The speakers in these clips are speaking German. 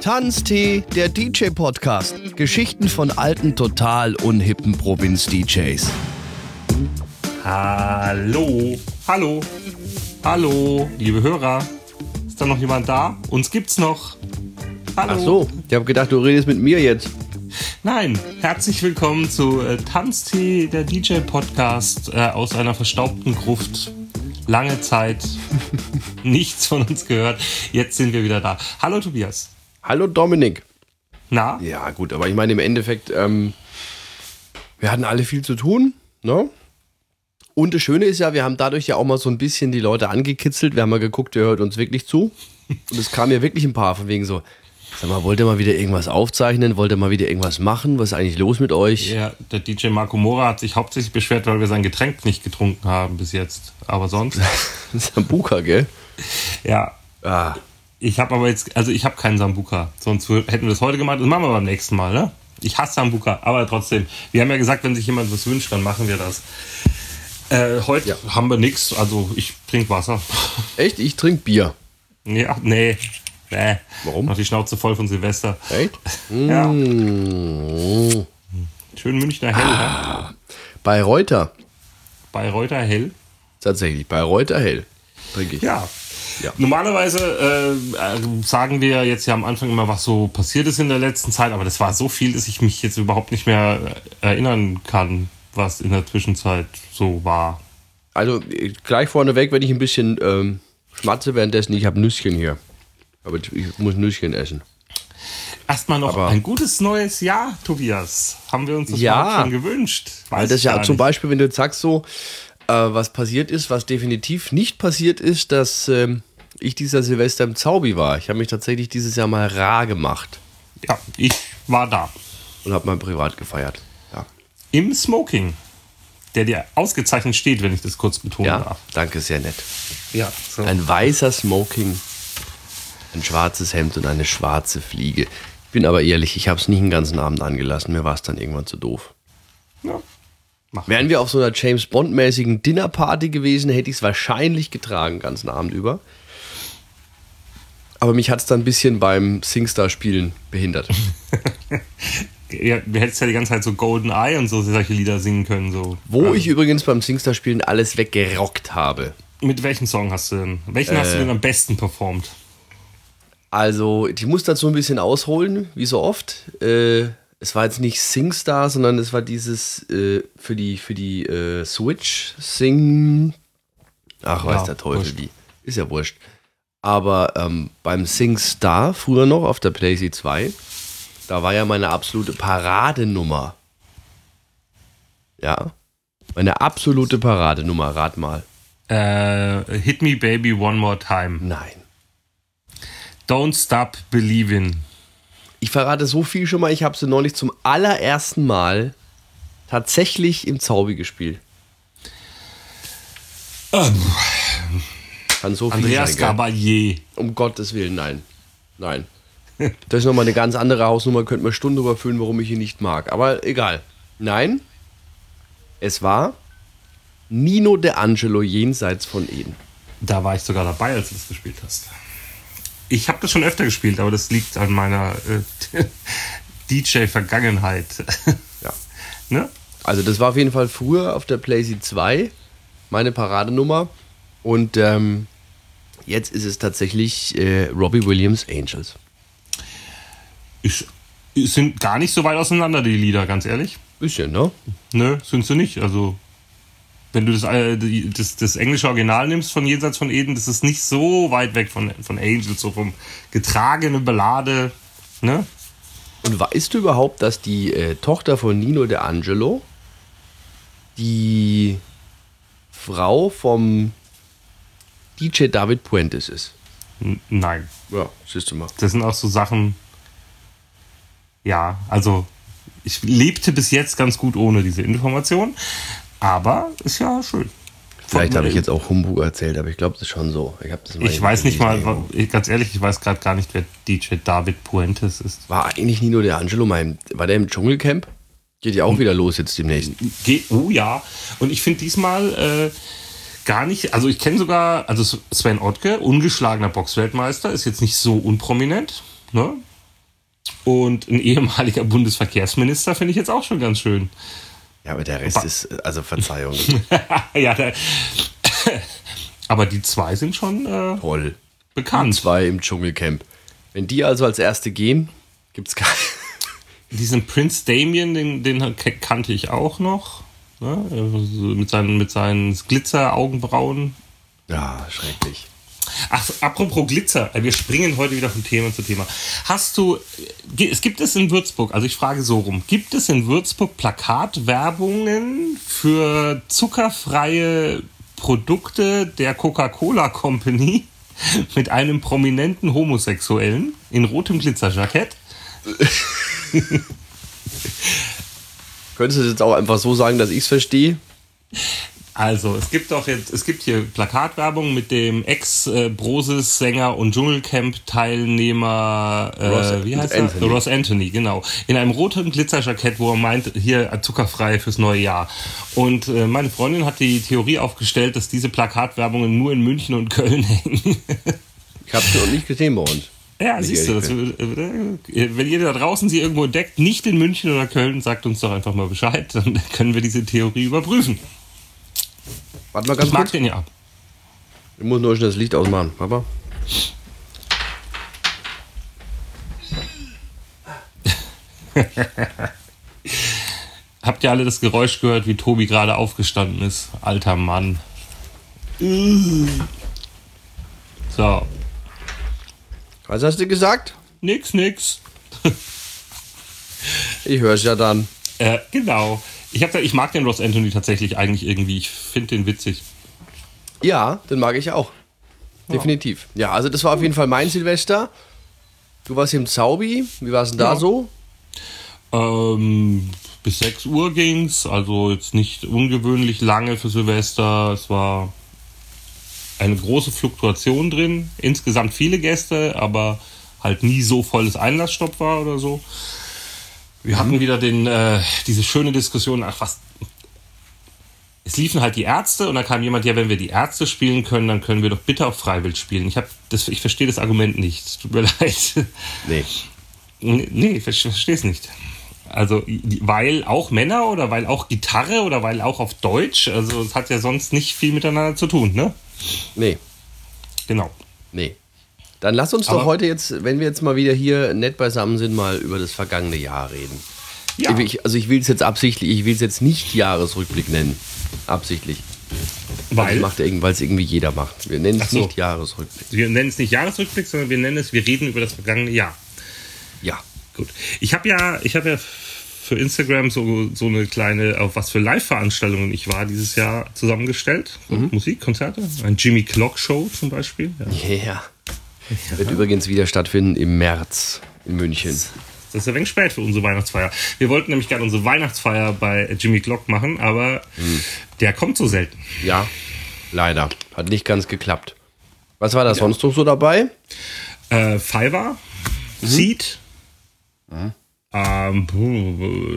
Tanztee, der DJ-Podcast. Geschichten von alten, total unhippen Provinz-DJs. Hallo, hallo, hallo, liebe Hörer. Ist da noch jemand da? Uns gibt's noch. Hallo. Ach so, ich habe gedacht, du redest mit mir jetzt. Nein, herzlich willkommen zu äh, Tanztee, der DJ-Podcast äh, aus einer verstaubten Gruft. Lange Zeit nichts von uns gehört. Jetzt sind wir wieder da. Hallo Tobias. Hallo Dominik. Na? Ja, gut, aber ich meine im Endeffekt, ähm, wir hatten alle viel zu tun, ne? Und das Schöne ist ja, wir haben dadurch ja auch mal so ein bisschen die Leute angekitzelt. Wir haben mal geguckt, wer hört uns wirklich zu. Und es kam ja wirklich ein paar von wegen so, sag mal, wollt ihr mal wieder irgendwas aufzeichnen? Wollt ihr mal wieder irgendwas machen? Was ist eigentlich los mit euch? Ja, der DJ Marco Mora hat sich hauptsächlich beschwert, weil wir sein Getränk nicht getrunken haben bis jetzt. Aber sonst. Das ist Sambuka, gell? Ja. Ah, Ich habe aber jetzt, also ich habe keinen Sambuka. Sonst hätten wir das heute gemacht. Das machen wir beim nächsten Mal, ne? Ich hasse Sambuka, aber trotzdem. Wir haben ja gesagt, wenn sich jemand was wünscht, dann machen wir das. Äh, heute Ja. haben wir nichts, also ich trinke Wasser. echt? Ich trinke Bier. ja, nee. Nee. Warum? Noch die Schnauze voll von Silvester. Echt? Ja. Mm. Schön Münchner Hell, ne? Bei Reuter. Bayreuther Hell. Tatsächlich, bei Reuter hell trinke ich. Ja. Ja. Normalerweise äh, sagen wir jetzt ja am Anfang immer, was so passiert ist in der letzten Zeit, aber das war so viel, dass ich mich jetzt überhaupt nicht mehr äh, erinnern kann, was in der Zwischenzeit so war. Also äh, gleich vorneweg, wenn ich ein bisschen ähm, schmatze währenddessen, ich habe Nüsschen hier. Aber ich muss Nüsschen essen. Erstmal noch Aber- ein gutes neues Jahr, Tobias. Haben wir uns das Ja. schon gewünscht? Weil Weiß das ich ja zum. Beispiel, wenn du jetzt sagst so, äh, was passiert ist, was definitiv nicht passiert ist, dass ähm, ich dieser Silvester im Zaubi war. Ich habe mich tatsächlich dieses Jahr mal rar gemacht Ja, ich war da. und habe mal privat gefeiert. Ja, Im Smoking. Der dir ausgezeichnet steht, wenn ich das kurz betonen ja darf. danke, sehr nett. Ja, so. Ein weißer Smoking, ein schwarzes Hemd und eine schwarze Fliege. Ich bin aber ehrlich, ich habe es nicht den ganzen Abend angelassen. Mir war es dann irgendwann zu doof. ja. Mach. Wären wir auf so einer James Bond-mäßigen Dinnerparty gewesen, hätte ich es wahrscheinlich getragen, den ganzen Abend über. Aber mich hat es dann ein bisschen beim Singstar-Spielen behindert. Ja, du hättest ja die ganze Zeit so Golden Eye und so solche Lieder singen können. So. Wo ich übrigens beim Singstar-Spielen alles weggerockt habe. Mit welchem Song hast du denn? Welchen hast du Äh. denn am besten performt? Also, ich muss dazu ein bisschen ausholen, wie so oft. Äh, es war jetzt nicht Singstar, sondern es war dieses äh, für die, für die äh, Switch Sing. Ach, weiß Ja, der Teufel wurscht. wie. Ist ja wurscht. Aber ähm, beim Singstar, früher noch auf der PlayStation 2, da war ja meine absolute Paradenummer. Ja. Meine absolute Paradenummer, rat mal. Äh, Hit Me Baby One More Time. Nein. Don't Stop Believin'. Ich verrate so viel schon mal, ich habe sie neulich zum allerersten Mal tatsächlich im Zaubi gespielt. Kann so Andreas? Gabalier. Um Gottes Willen, nein. Nein. Das ist nochmal eine ganz andere Hausnummer, könnte man Stunden überfüllen, warum ich ihn nicht mag. Aber egal. Nein, es war Nino De Angelo jenseits von Eden. Da war ich sogar dabei, als du das gespielt hast. Ich habe das schon öfter gespielt, aber das liegt an meiner äh, DJ-Vergangenheit. Ja. ne? Also das war auf jeden Fall früher auf der PlayStation 2 meine Paradenummer. Und ähm, jetzt ist es tatsächlich äh, Robbie Williams Angels. Ich, sind gar nicht so weit auseinander, die Lieder, ganz ehrlich. Bisschen, ne? Nö, sind sie nicht. Also, wenn du das, äh, das, das englische Original nimmst von Jenseits von Eden, das ist nicht so weit weg von, von Angels, so vom getragene Ballade. Ne? Und weißt du überhaupt, dass die äh, Tochter von Nino De Angelo die Frau vom DJ David Puentes ist? Nein. Ja, siehst du mal. Das sind auch so Sachen. Ja, also ich lebte bis jetzt ganz gut ohne diese Information, aber ist ja schön. Vielleicht habe ich jetzt auch Humbug erzählt, aber ich glaube, das ist schon so. Ich, das Ich weiß nicht mal, ganz ehrlich, ich weiß gerade gar nicht, wer DJ David Puentes ist. War eigentlich Nino De Angelo mein, war der im Dschungelcamp? Geht ja auch wieder los jetzt demnächst. Ge oh ja. Und ich finde diesmal äh, gar nicht, also ich kenne sogar, also Sven Ottke, ungeschlagener Boxweltmeister, ist jetzt nicht so unprominent. Ne? Und ein ehemaliger Bundesverkehrsminister finde ich jetzt auch schon ganz schön. Ja, aber der Rest aber, ist, also Verzeihung. ja, der, aber die zwei sind schon äh, toll. Bekannt. Die zwei im Dschungelcamp. Wenn die also als erste gehen, gibt es keine. Diesen Prince Damien, den, den kannte ich auch noch. Ne? Mit seinen, mit seinen Glitzer-Augenbrauen. Ja, schrecklich. Ach, apropos Glitzer, wir springen heute wieder von Thema zu Thema. Hast du, es gibt es in Würzburg, also ich frage so rum, gibt es in Würzburg Plakatwerbungen für zuckerfreie Produkte der Coca-Cola Company mit einem prominenten Homosexuellen in rotem Glitzerjackett? Könntest du es jetzt auch einfach so sagen, dass ich es verstehe? Also, es gibt doch jetzt, es gibt hier Plakatwerbung mit dem Ex-Brosis-Sänger und Dschungelcamp-Teilnehmer, äh, wie heißt Anthony. er? Ross Anthony, genau. In einem roten Glitzerjackett, wo er meint, hier zuckerfrei fürs neue Jahr. Und äh, meine Freundin hat die Theorie aufgestellt, dass diese Plakatwerbungen nur in München und Köln hängen. ich habe sie noch nicht gesehen bei uns. Ja, siehst du, das, äh, wenn ihr da draußen sie irgendwo entdeckt, nicht in München oder Köln, sagt uns doch einfach mal Bescheid, dann können wir diese Theorie überprüfen. Warte mal ganz ich mag den ja. Ich muss nur schnell das Licht ausmachen, Papa. Habt ihr alle das Geräusch gehört, wie Tobi gerade aufgestanden ist? Alter Mann. So. Was hast du gesagt? Nix, nix. ich höre es ja dann. Äh, genau. Ich, hab, ich mag den Ross Anthony tatsächlich eigentlich irgendwie. Ich finde den witzig. Ja, den mag ich auch. Definitiv. Ja, also das war auf jeden Fall mein Silvester. Du warst im Zaubi. Wie war es denn da ja. so? Ähm, bis 6 Uhr ging's, also jetzt nicht ungewöhnlich lange für Silvester. Es war eine große Fluktuation drin. Insgesamt viele Gäste, aber halt nie so volles Einlassstopp war oder so. Wir hatten mhm. wieder den, äh, diese schöne Diskussion, ach was. Es liefen halt die Ärzte und da kam jemand, ja, wenn wir die Ärzte spielen können, dann können wir doch bitte auf Freiwild spielen. Ich, hab das, ich verstehe das Argument nicht. Tut mir leid. Nee. Nee, ich verstehe es nicht. Also, weil auch Männer oder weil auch Gitarre oder weil auch auf Deutsch? Also, es hat ja sonst nicht viel miteinander zu tun, ne? Nee. Genau. Nee. Dann lass uns Aber doch heute jetzt, wenn wir jetzt mal wieder hier nett beisammen sind, mal über das vergangene Jahr reden. Ja. Ich, also ich will es jetzt absichtlich, ich will es jetzt nicht Jahresrückblick nennen. Absichtlich. Weil? Also weil es irgendwie jeder macht. Wir nennen es so. nicht Jahresrückblick. Wir nennen es nicht Jahresrückblick, sondern wir nennen es, wir reden über das vergangene Jahr. Ja. Gut. Ich habe ja, ich habe ja für Instagram so, so eine kleine, auf was für Live-Veranstaltungen ich war dieses Jahr zusammengestellt. Mhm. Musikkonzerte. Ein Jimmy Clock Show zum Beispiel. Ja. Yeah. Ja. Wird übrigens wieder stattfinden im März in München. Das ist ein wenig spät für unsere Weihnachtsfeier. Wir wollten nämlich gerne unsere Weihnachtsfeier bei Jimmy Clock machen, aber hm. der kommt so selten. Ja, leider. Hat nicht ganz geklappt. Was war da ja. sonst noch so dabei? Äh, Fiverr, mhm. Seed. Mhm. Ähm,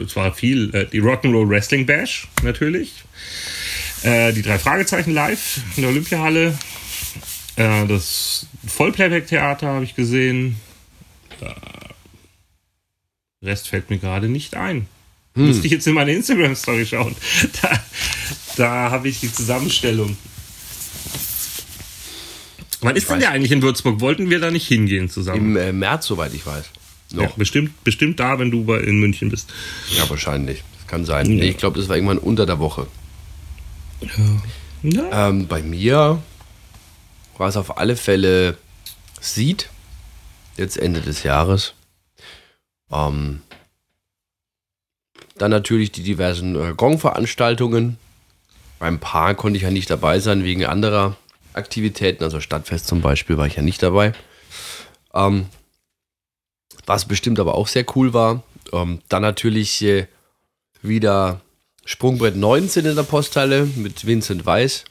es war viel. Äh, die Rock'n'Roll Wrestling Bash, natürlich. Äh, die drei Fragezeichen live in der Olympiahalle. Äh, das Vollplayback-Theater habe ich gesehen. Rest fällt mir gerade nicht ein. Hm. Müsste ich jetzt in meine Instagram-Story schauen. Da, da habe ich die Zusammenstellung. Wann ist denn der eigentlich in Würzburg? Wollten wir da nicht hingehen zusammen? Im äh, März, soweit ich weiß. Ja, bestimmt, bestimmt da, wenn du in München bist. Ja, wahrscheinlich. Das kann sein. Ja. Nee, ich glaube, das war irgendwann unter der Woche. Ja. Ähm, bei mir war es auf alle Fälle sieht, jetzt Ende des Jahres. Ähm, dann natürlich die diversen äh, Gong-Veranstaltungen. Beim Paar konnte ich ja nicht dabei sein wegen anderer Aktivitäten, also Stadtfest zum Beispiel war ich ja nicht dabei. Ähm, was bestimmt aber auch sehr cool war. Ähm, dann natürlich äh, wieder Sprungbrett 19 in der Posthalle mit Vincent Weiss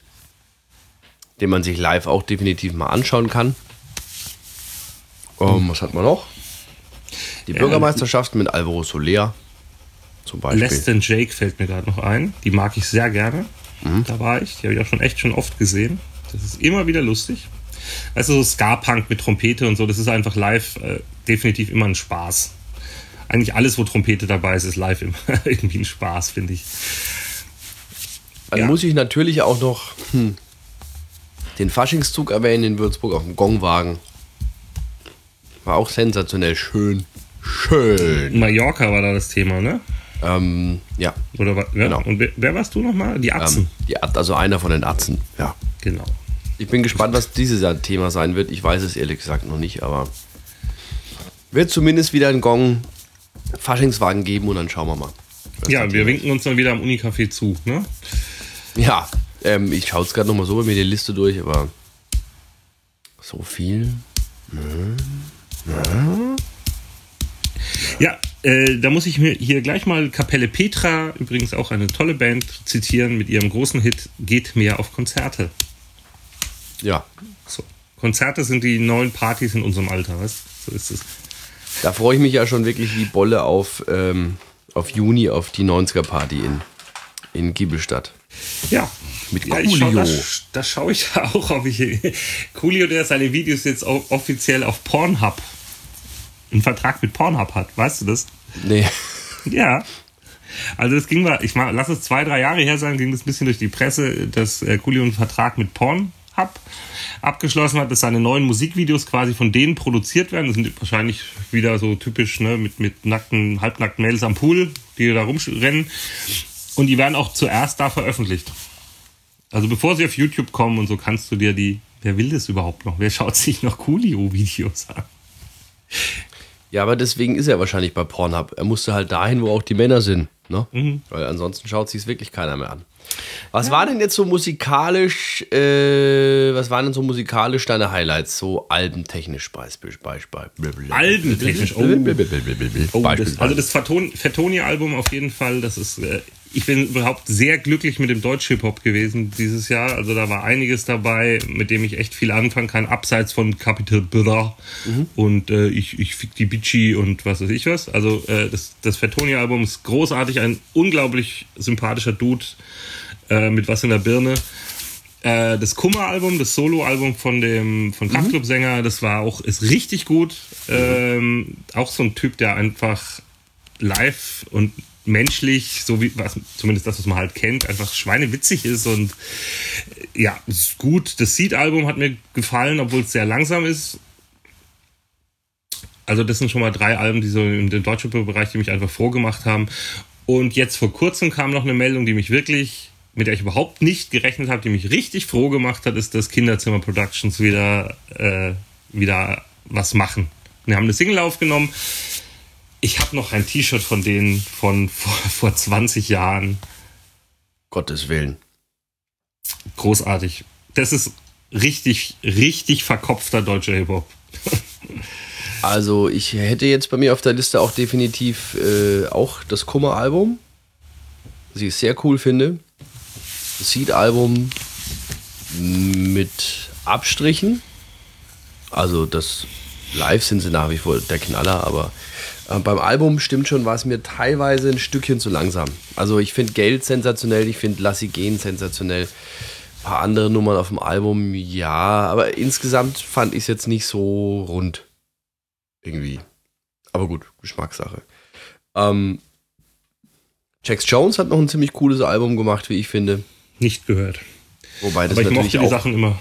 den man sich live auch definitiv mal anschauen kann. Um, was hat man noch? Die Bürgermeisterschaft mit Alvaro Soler zum Beispiel. Less Than Jake fällt mir gerade noch ein. Die mag ich sehr gerne. Mhm. Da war ich. Die habe ich auch schon echt schon oft gesehen. Das ist immer wieder lustig. Also so Ska-Punk mit Trompete und so, das ist einfach live äh, definitiv immer ein Spaß. eigentlich alles, wo Trompete dabei ist, ist live immer irgendwie ein Spaß, finde ich. Dann Ja. muss ich natürlich auch noch hm, den Faschingszug erwähnen in Würzburg auf dem Gongwagen. War auch sensationell schön. Schön. Mallorca war da das Thema, ne? Ähm, ja, Oder wa- ja? Genau. Und wer, wer warst du nochmal? Die Atzen. ähm, die, also einer von den Atzen. Ja. Genau. Ich bin gespannt, was dieses Jahr Thema sein wird. Ich weiß es ehrlich gesagt noch nicht, aber wird zumindest wieder einen Gong Faschingswagen geben und dann schauen wir mal. was Ja, wir winken uns dann wieder am Unicafé zu, ne? Ja, ähm, ich schaue es gerade nochmal so bei mir die Liste durch, aber so viel. Ja, äh, da muss ich mir hier gleich mal Kapelle Petra, übrigens auch eine tolle Band, zitieren mit ihrem großen Hit Geht mehr auf Konzerte. Ja, So. Konzerte sind die neuen Partys in unserem Alter, weißt du? So ist es. Da freue ich mich ja schon wirklich wie Bolle auf, ähm, auf Juni, auf die 90er-Party in, in Giebelstadt. Ja. Mit ja, Coolio. da, da schaue ich auch, ob ich. Coolio, der seine Videos jetzt offiziell auf Pornhub einen Vertrag mit Pornhub hat, weißt du das? Nee. Ja. Also es ging mal, ich mal, lass es zwei, drei Jahre her sein, ging das ein bisschen durch die Presse, dass äh, Coolio einen Vertrag mit Pornhub abgeschlossen hat, dass seine neuen Musikvideos quasi von denen produziert werden. Das sind wahrscheinlich wieder so typisch, ne, mit, mit nackten, halbnackten Mädels am Pool, die da rumrennen. Und die werden auch zuerst da veröffentlicht. Also bevor sie auf YouTube kommen und so kannst du dir die, wer will das überhaupt noch? Wer schaut sich noch Coolio-Videos an? Ja, aber deswegen ist er wahrscheinlich bei Pornhub. Er musste halt dahin, wo auch die Männer sind. Ne? Mhm. Weil ansonsten schaut sich wirklich keiner mehr an. Was war denn jetzt so musikalisch, äh, was waren denn so musikalisch deine Highlights, so albentechnisch Beispiel, Beispiel, Albentechnisch, oh. Oh, das, also das Fatoni- Fatoni-Album auf jeden Fall, das ist, äh, ich bin überhaupt sehr glücklich mit dem Deutsch-Hip-Hop gewesen dieses Jahr. Also da war einiges dabei, mit dem ich echt viel anfangen kann, abseits von Capital Bra und äh, ich, ich fick die Bitchy und was weiß ich was. Also äh, das, das Fatoni-Album ist großartig, ein unglaublich sympathischer Dude äh, mit was in der Birne. Äh, das Kummer-Album, das Solo-Album von dem von Kraftclub-Sänger, das war auch ist richtig gut. Ähm, auch so ein Typ, der einfach live und menschlich, so wie was, zumindest das, was man halt kennt, einfach schweinewitzig ist und äh, ja, ist gut. Das Seed-Album hat mir gefallen, obwohl es sehr langsam ist. Also das sind schon mal drei Alben, die so in dem deutschen Bereich, die mich einfach froh gemacht haben. Und jetzt vor kurzem kam noch eine Meldung, die mich wirklich, mit der ich überhaupt nicht gerechnet habe, die mich richtig froh gemacht hat, ist, dass Kinderzimmer Productions wieder, äh, wieder was machen. Wir haben eine Single aufgenommen. Ich habe noch ein T-Shirt von denen von vor, vor 20 Jahren. Gottes Willen. Großartig. Das ist richtig, richtig verkopfter deutscher Hip-Hop. Also ich hätte jetzt bei mir auf der Liste auch definitiv äh, auch das Kummer-Album, was ich sehr cool finde. Das Seed-Album mit Abstrichen. Also das Live sind sie nach wie vor der Knaller, aber äh, beim Album stimmt schon, war es mir teilweise ein Stückchen zu langsam. Also ich finde Geld sensationell, ich finde Lassi gehen sensationell. Ein paar andere Nummern auf dem Album, ja, aber insgesamt fand ich es jetzt nicht so rund. Irgendwie. Aber gut, Geschmackssache. Ähm, Jax Jones hat noch ein ziemlich cooles Album gemacht, wie ich finde. Nicht gehört. Wobei das Aber ich natürlich mochte die auch Sachen immer.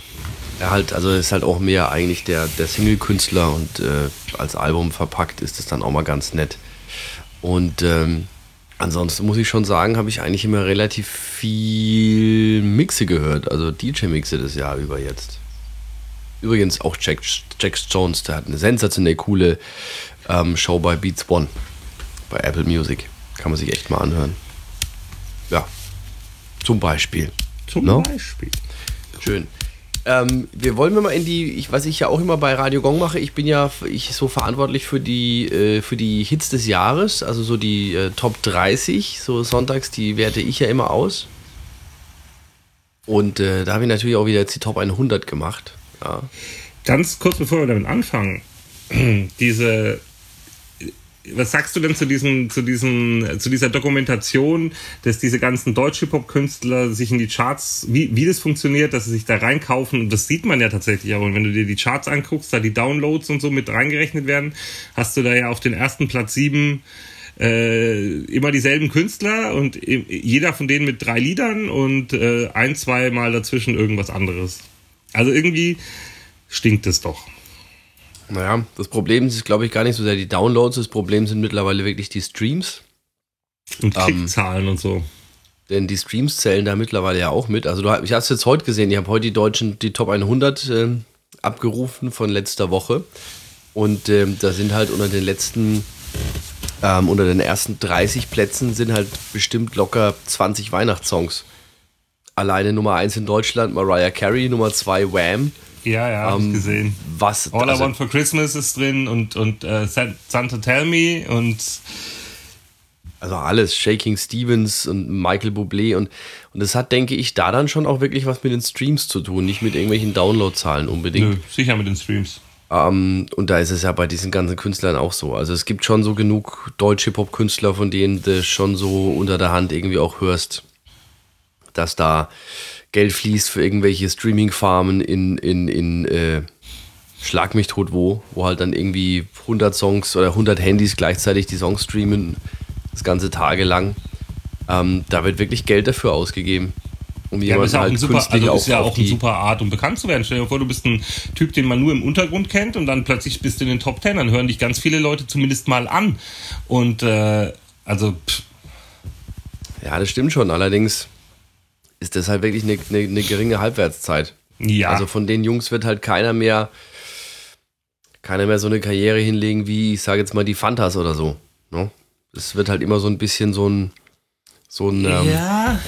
Er halt, also ist halt auch mehr eigentlich der, der Single-Künstler und äh, als Album verpackt ist das dann auch mal ganz nett. Und ähm, ansonsten muss ich schon sagen, habe ich eigentlich immer relativ viel Mixe gehört, also DJ-Mixe das Jahr über jetzt. Übrigens auch Jack, Jack Jones, der hat eine sensationell coole ähm, Show bei Beats One, bei Apple Music. Kann man sich echt mal anhören. Ja, zum Beispiel. Zum No? Beispiel. Schön. Ähm, wir wollen mal in die, ich, was ich ja auch immer bei Radio Gong mache, ich bin ja ich so verantwortlich für die, äh, für die Hits des Jahres, also so die äh, Top 30, so sonntags, die werte ich ja immer aus. Und äh, da habe ich natürlich auch wieder jetzt die Top 100 gemacht. Ja. Ganz kurz bevor wir damit anfangen, diese was sagst du denn zu diesen, zu diesen, zu dieser Dokumentation, dass diese ganzen deutsche Pop-Künstler sich in die Charts, wie, wie das funktioniert, dass sie sich da reinkaufen und das sieht man ja tatsächlich auch. Und wenn du dir die Charts anguckst, da die Downloads und so mit reingerechnet werden, hast du da ja auf den ersten Platz sieben äh, immer dieselben Künstler und jeder von denen mit drei Liedern und äh, ein, zwei Mal dazwischen irgendwas anderes. Also irgendwie stinkt es doch. Naja, das Problem ist, glaube ich, gar nicht so sehr die Downloads. Das Problem sind mittlerweile wirklich die Streams. Und Klickzahlen ähm, und so. Denn die Streams zählen da mittlerweile ja auch mit. Also du, ich habe es jetzt heute gesehen. Ich habe heute die deutschen, die Top 100 äh, abgerufen von letzter Woche. Und ähm, da sind halt unter den letzten, ähm, unter den ersten 30 Plätzen sind halt bestimmt locker 20 Weihnachtssongs. Alleine Nummer 1 in Deutschland Mariah Carey, Nummer 2 Wham, ja, ja, hab ähm, ich gesehen. Was, All also, I Want for Christmas ist drin und, und uh, Santa Tell Me und. Also alles, Shaking Stevens und Michael Bublé und, und das hat, denke ich, da dann schon auch wirklich was mit den Streams zu tun, nicht mit irgendwelchen Downloadzahlen unbedingt. Nö, sicher mit den Streams. Ähm, und da ist es ja bei diesen ganzen Künstlern auch so. Also es gibt schon so genug deutsche Pop-Künstler, von denen du schon so unter der Hand irgendwie auch hörst, dass da Geld fließt für irgendwelche Streaming-Farmen in, in, in äh, Schlag mich tot wo, wo halt dann irgendwie 100 Songs oder 100 Handys gleichzeitig die Songs streamen, das ganze Tage lang. Ähm, da wird wirklich Geld dafür ausgegeben. Um ja, das ist, halt super, also ist ja auch eine super Art, um bekannt zu werden. Stell dir vor, du bist ein Typ, den man nur im Untergrund kennt und dann plötzlich bist du in den Top Ten, dann hören dich ganz viele Leute zumindest mal an. Und äh, also. Pff. Ja, das stimmt schon. Allerdings ist das halt wirklich eine, eine, eine geringe Halbwertszeit. Ja. Also von den Jungs wird halt keiner mehr, keiner mehr so eine Karriere hinlegen wie, ich sage jetzt mal, die Fantas oder so. Ne? Es wird halt immer so ein bisschen so ein, so ein. Ähm, ja.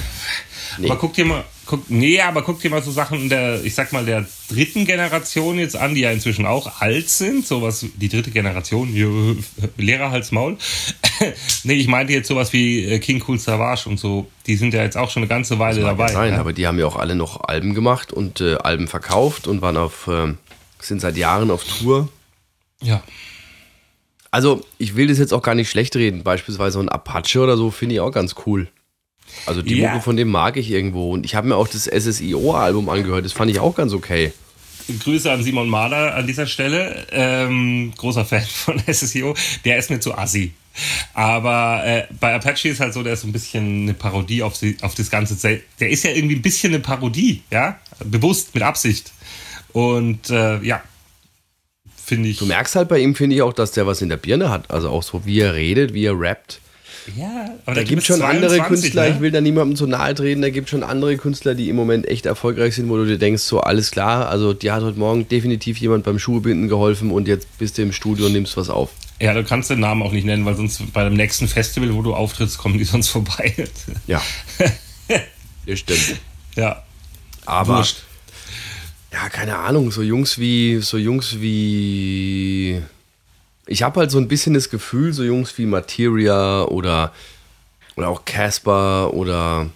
Nee. Aber guck dir mal, guck, nee, aber guck dir mal so Sachen der, ich sag mal, der dritten Generation jetzt an, die ja inzwischen auch alt sind. Sowas, die dritte Generation, Lehrer Hals Maul. nee, ich meinte jetzt sowas wie äh, King Cool Savage und so. Die sind ja jetzt auch schon eine ganze Weile dabei. Nein, ja? aber die haben ja auch alle noch Alben gemacht und äh, Alben verkauft und waren auf, äh, sind seit Jahren auf Tour. Ja. Also, ich will das jetzt auch gar nicht schlecht reden. Beispielsweise ein Apache oder so finde ich auch ganz cool. Also die ja. Mucke von dem mag ich irgendwo. Und ich habe mir auch das SSIO-Album angehört. Das fand ich auch ganz okay. Grüße an Simon Mahler an dieser Stelle. Ähm, großer Fan von SSIO. Der ist mir zu assi. Aber äh, bei Apache ist halt so, der ist so ein bisschen eine Parodie auf, die, auf das Ganze. Der ist ja irgendwie ein bisschen eine Parodie, ja? Bewusst, mit Absicht. Und äh, ja, finde ich. Du merkst halt bei ihm, finde ich auch, dass der was in der Birne hat. Also auch so, wie er redet, wie er rappt. Ja, aber da gibt es schon 22, andere Künstler, ne? ich will da niemandem zu nahe treten, da gibt es schon andere Künstler, die im Moment echt erfolgreich sind, wo du dir denkst, so alles klar, also dir hat heute Morgen definitiv jemand beim Schuhebinden geholfen und jetzt bist du im Studio und nimmst was auf. Ja, du kannst den Namen auch nicht nennen, weil sonst bei dem nächsten Festival, wo du auftrittst, kommen die sonst vorbei. Ja. das stimmt. Ja. Aber. Wurscht. Ja, keine Ahnung, so Jungs wie, so Jungs wie ich habe halt so ein bisschen das Gefühl, so Jungs wie Materia oder, oder auch Casper oder.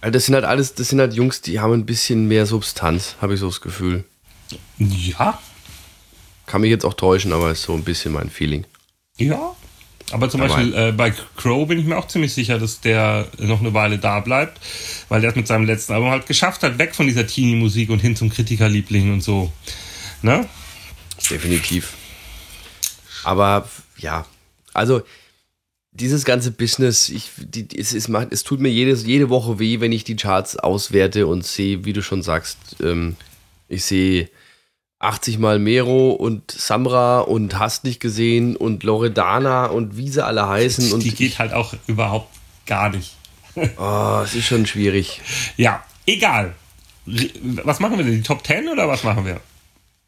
Also das sind halt alles, das sind halt Jungs, die haben ein bisschen mehr Substanz, habe ich so das Gefühl. Ja. Kann mich jetzt auch täuschen, aber ist so ein bisschen mein Feeling. Ja. Aber zum aber Beispiel äh, bei Crow bin ich mir auch ziemlich sicher, dass der noch eine Weile da bleibt, weil der es mit seinem letzten Album halt geschafft hat, weg von dieser Teenie-Musik und hin zum Kritikerliebling und so. Ne? Definitiv. Aber ja, also dieses ganze Business, ich, die, es, es, macht, es tut mir jedes, jede Woche weh, wenn ich die Charts auswerte und sehe, wie du schon sagst, ähm, ich sehe 80 mal Mero und Samra und Hast nicht gesehen und Loredana und wie sie alle heißen. Und die geht halt auch überhaupt gar nicht. oh, es ist schon schwierig. Ja, egal. Was machen wir denn? Die Top 10 oder was machen wir?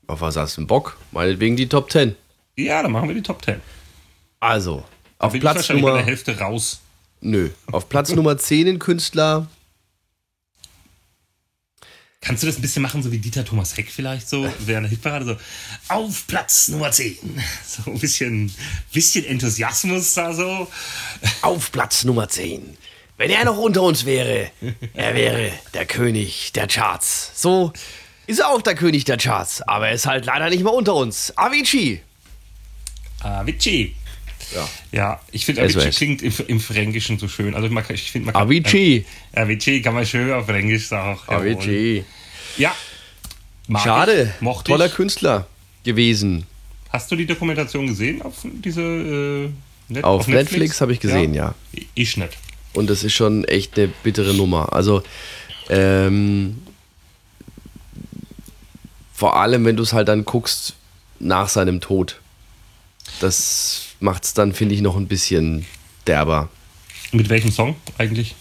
Auf was hast du Bock? Meinetwegen die Top 10. Ja, dann machen wir die Top 10. Also, auf bin Platz ich Nummer. Bei der Hälfte raus. Nö. Auf Platz Nummer 10 in Künstler. Kannst du das ein bisschen machen, so wie Dieter Thomas Heck vielleicht so, während der Hitparade so, auf Platz Nummer 10. So ein bisschen, bisschen Enthusiasmus da so. Auf Platz Nummer 10. Wenn er noch unter uns wäre, er wäre der König der Charts. So ist er auch der König der Charts, aber er ist halt leider nicht mehr unter uns. Avicii. Avicii. Ja. Ja, ich finde Avicii klingt im, im Fränkischen so schön. Also ich, mag, ich finde man kann- Avicii. Äh, Avicii kann man schön auf Fränkisch sagen. Avicii. Ja. Schade. Ich, mochte Toller ich. Künstler gewesen. Hast du die Dokumentation gesehen auf diese äh, Net Auf Netflix, habe ich gesehen, ja. Ich nicht. Und das ist schon echt eine bittere Nummer. Also, ähm, vor allem, wenn du es halt dann guckst nach seinem Tod. Das macht es dann, finde ich, noch ein bisschen derber. Mit welchem Song eigentlich?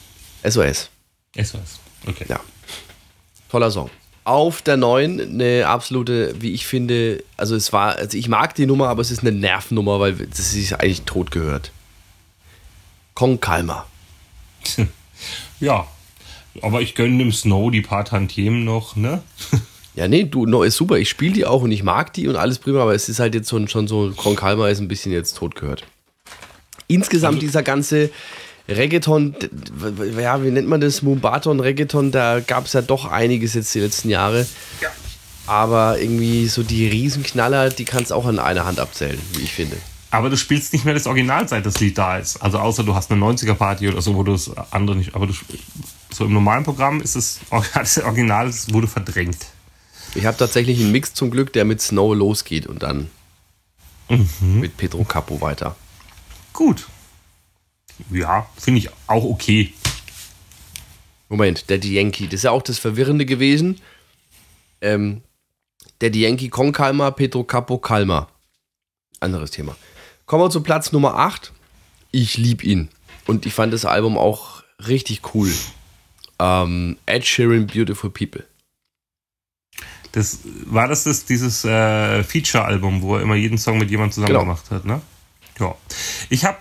SOS. SOS. Okay. Ja. Toller Song. Auf der neuen eine absolute, wie ich finde, also es war, also ich mag die Nummer, aber es ist eine Nervennummer, weil das ist eigentlich tot gehört. Kong Kalmer. Ja. Aber ich gönne dem Snow die paar Tantiemen noch, ne? Ja, nee, du, no, ist super. Ich spiele die auch und ich mag die und alles prima, aber es ist halt jetzt so, schon so, Kron Kalmer ist ein bisschen jetzt tot gehört. Insgesamt Also- dieser ganze Reggaeton, ja, wie nennt man das? Mumbaton, Reggaeton, da gab es ja doch einiges jetzt die letzten Jahre. Ja. Aber irgendwie so die Riesenknaller, die kannst du auch an einer Hand abzählen, wie ich finde. Aber du spielst nicht mehr das Original, seit das Lied da ist. Also außer du hast eine 90er-Party oder so, wo du das andere nicht. Aber du, so im normalen Programm ist es das Original wurde verdrängt. Ich habe tatsächlich einen Mix zum Glück, der mit Snow losgeht und dann mit Pedro Capo weiter. Gut. Ja, finde ich auch okay. Moment, Daddy Yankee, das ist ja auch das Verwirrende gewesen. Ähm, Daddy Yankee, Kong Kalmar, Pedro Capo, Kalmar. Anderes Thema. Kommen wir zu Platz Nummer 8. Ich liebe ihn. Und ich fand das Album auch richtig cool. Ähm, Ed Sheeran, Beautiful People. Das war das, das dieses äh, Feature-Album, wo er immer jeden Song mit jemandem zusammen Genau. gemacht hat, ne? Ja. Ich habe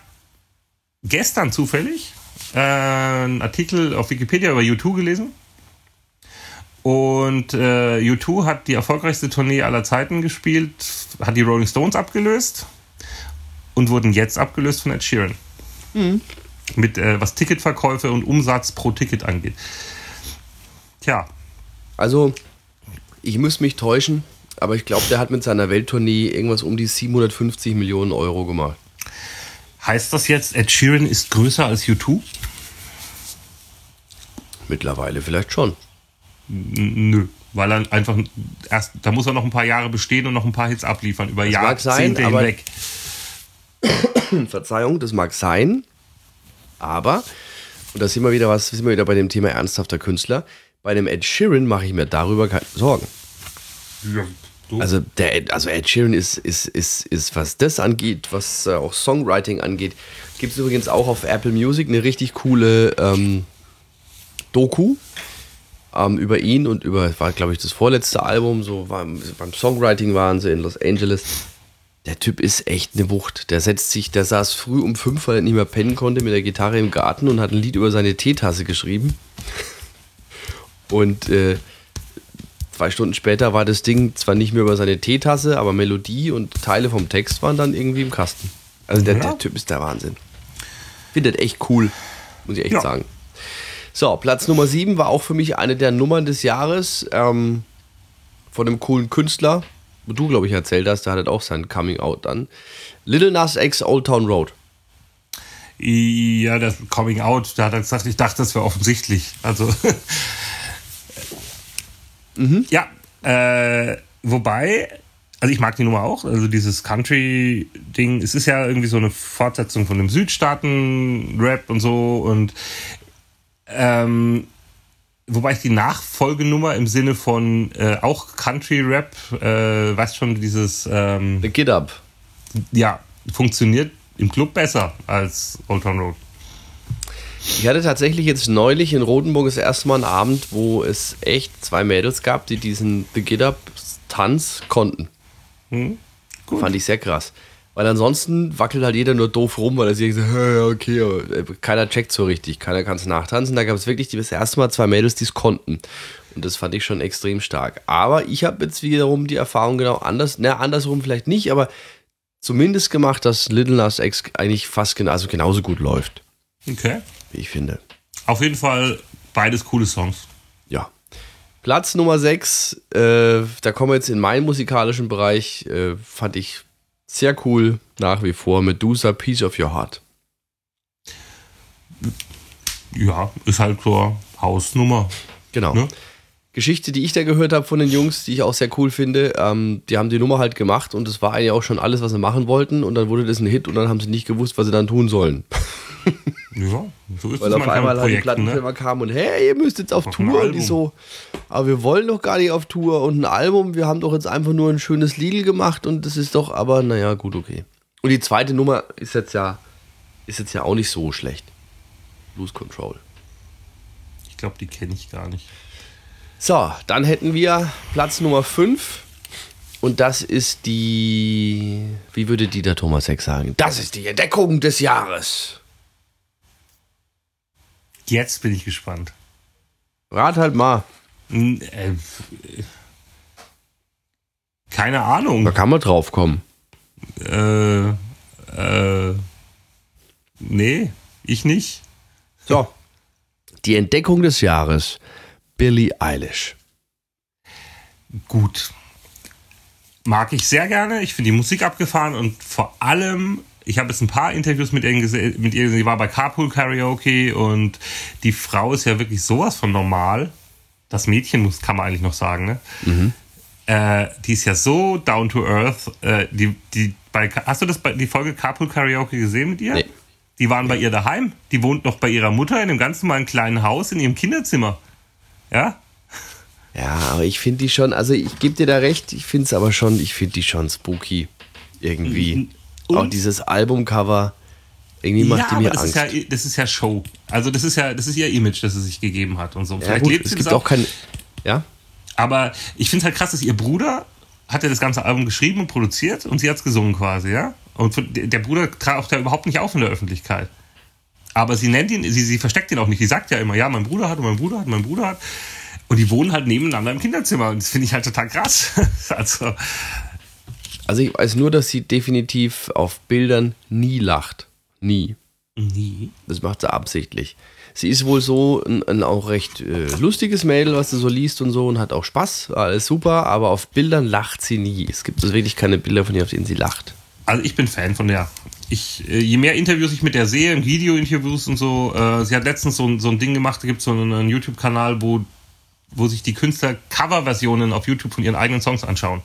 gestern zufällig äh, einen Artikel auf Wikipedia über U2 gelesen. Und äh, U2 hat die erfolgreichste Tournee aller Zeiten gespielt, hat die Rolling Stones abgelöst und wurden jetzt abgelöst von Ed Sheeran. Mit äh, was Ticketverkäufe und Umsatz pro Ticket angeht. Tja, Also, ich muss mich täuschen, aber ich glaube, der hat mit seiner Welttournee irgendwas um die 750 Millionen Euro gemacht. heißt das jetzt, Ed Sheeran ist größer als U2? Mittlerweile vielleicht schon. Nö. Weil er einfach erst, da muss er noch ein paar Jahre bestehen und noch ein paar Hits abliefern, über sein, Jahrzehnte aber- hinweg. Verzeihung, das mag sein, aber, und da sind wir wieder was, sind wir wieder bei dem Thema ernsthafter Künstler, bei dem Ed Sheeran mache ich mir darüber keine Sorgen. Ja, so. Also, der Ed, also Ed Sheeran ist, ist, ist, ist, was das angeht, was äh, auch Songwriting angeht, gibt es übrigens auch auf Apple Music eine richtig coole ähm, Doku ähm, über ihn und über, war glaube ich das vorletzte Album, so war, beim Songwriting waren sie in Los Angeles. Der Typ ist echt eine Wucht. Der setzt sich, der saß früh um fünf, weil er nicht mehr pennen konnte, mit der Gitarre im Garten und hat ein Lied über seine Teetasse geschrieben. Und äh, zwei Stunden später war das Ding zwar nicht mehr über seine Teetasse, aber Melodie und Teile vom Text waren dann irgendwie im Kasten. Also der, Ja. der Typ ist der Wahnsinn. Findet echt cool, muss ich echt Ja. sagen. So, Platz Nummer 7 war auch für mich eine der Nummern des Jahres ähm, von einem coolen Künstler, wo du, glaube ich, erzählt hast, der hat auch sein Coming Out dann. Little Nas X Old Town Road. Ja, das Coming Out, da hat er gesagt, ich dachte, das wäre offensichtlich. Also. Ja, äh, wobei, also ich mag die Nummer auch, also dieses Country-Ding, es ist ja irgendwie so eine Fortsetzung von dem Südstaaten-Rap und so und ähm, wobei ich die Nachfolgenummer im Sinne von äh, auch Country-Rap, äh, weißt schon, dieses, ähm, The Get Up. ja, funktioniert im Club besser als Old Town Road. Ich hatte tatsächlich jetzt neulich in Rotenburg das erste Mal einen Abend, wo es echt zwei Mädels gab, die diesen The Get Up Tanz konnten. Gut. Fand ich sehr krass. Weil ansonsten wackelt halt jeder nur doof rum, weil er sich so, "Ja, ja, okay, aber äh, keiner checkt so richtig, keiner kann es nachtanzen. Da gab es wirklich das erste Mal zwei Mädels, die es konnten. Und das fand ich schon extrem stark. Aber ich habe jetzt wiederum die Erfahrung genau anders, na, andersrum vielleicht nicht, aber zumindest gemacht, dass Little Nas X eigentlich fast genau, also genauso gut läuft, Okay. Wie ich finde. Auf jeden Fall beides coole Songs. Ja. Platz Nummer 6, äh, da kommen wir jetzt in meinen musikalischen Bereich, äh, fand ich Sehr cool, nach wie vor. Medusa, Piece of Your Heart. Ja, ist halt so Hausnummer. Genau. Ne? Geschichte, die ich da gehört habe von den Jungs, die ich auch sehr cool finde, ähm, die haben die Nummer halt gemacht und das war eigentlich auch schon alles, was sie machen wollten und dann wurde das ein Hit und dann haben sie nicht gewusst, was sie dann tun sollen. Ja, so ist Weil es auf einmal halt die Projekten, Plattenfirma ne? kam und hey, ihr müsst jetzt auf, Auf Tour und die so, aber wir wollen doch gar nicht auf Tour und ein Album, wir haben doch jetzt einfach nur ein schönes Lied gemacht und das ist doch, aber naja, gut, okay. Und die zweite Nummer ist jetzt ja, ist jetzt ja auch nicht so schlecht. Lose Control. Ich glaube, die kenne ich gar nicht. So, dann hätten wir Platz Nummer 5. Und das ist die. Wie würde Dieter Thomas Heck sagen? Das ist die Entdeckung des Jahres. Jetzt bin ich gespannt. Rat halt mal. Äh, keine Ahnung. Da kann man drauf kommen. Äh, äh, nee, ich nicht. So. Die Entdeckung des Jahres. Billie Eilish. Gut. Mag ich sehr gerne. Ich finde die Musik abgefahren und vor allem, ich habe jetzt ein paar Interviews mit ihr gesehen. Mit ihr, sie war bei Carpool Karaoke und die Frau ist ja wirklich sowas von normal. Das Mädchen muss, kann man eigentlich noch sagen, ne? Äh, die ist ja so down to earth. Äh, die, die, bei, hast du das bei, die Folge Carpool Karaoke gesehen mit ihr? Nee. Die waren bei ihr daheim. Die wohnt noch bei ihrer Mutter in einem ganz normalen kleinen Haus in ihrem Kinderzimmer. Ja? Ja, aber ich finde die schon, also ich gebe dir da recht, ich finde es aber schon, ich finde die schon spooky. Irgendwie. Und- Auch dieses Albumcover. Irgendwie macht die aber mir das Angst. ist ja das ist ja Show. Also das ist ja das ist ihr Image, das sie sich gegeben hat und so. ja, Vielleicht gut, lebt es sie gibt das auch kein. Ja? Aber ich finde halt krass, dass ihr Bruder hat ja das ganze Album geschrieben und produziert und sie hat es gesungen quasi, ja. Und der der Bruder taucht ja überhaupt nicht auf in der Öffentlichkeit. Aber sie nennt ihn, sie, sie versteckt ihn auch nicht. Sie sagt ja immer, ja, mein Bruder hat und mein Bruder hat, mein Bruder hat. Und die wohnen halt nebeneinander im Kinderzimmer. Und das finde ich halt total krass. also, Also ich weiß nur, dass sie definitiv auf Bildern nie lacht. Nie. nie. Das macht sie absichtlich. Sie ist wohl so ein, ein auch recht äh, lustiges Mädel, was du so liest und so und hat auch Spaß, alles super, aber auf Bildern lacht sie nie. Es gibt also wirklich keine Bilder von ihr, auf denen sie lacht. Also ich bin Fan von der. Ich, äh, je mehr Interviews ich mit der sehe, in Video-Interviews und so, äh, sie hat letztens so, ein- so ein Ding gemacht, da gibt es so einen, einen YouTube-Kanal, wo, wo sich die Künstler Coverversionen auf YouTube von ihren eigenen Songs anschauen.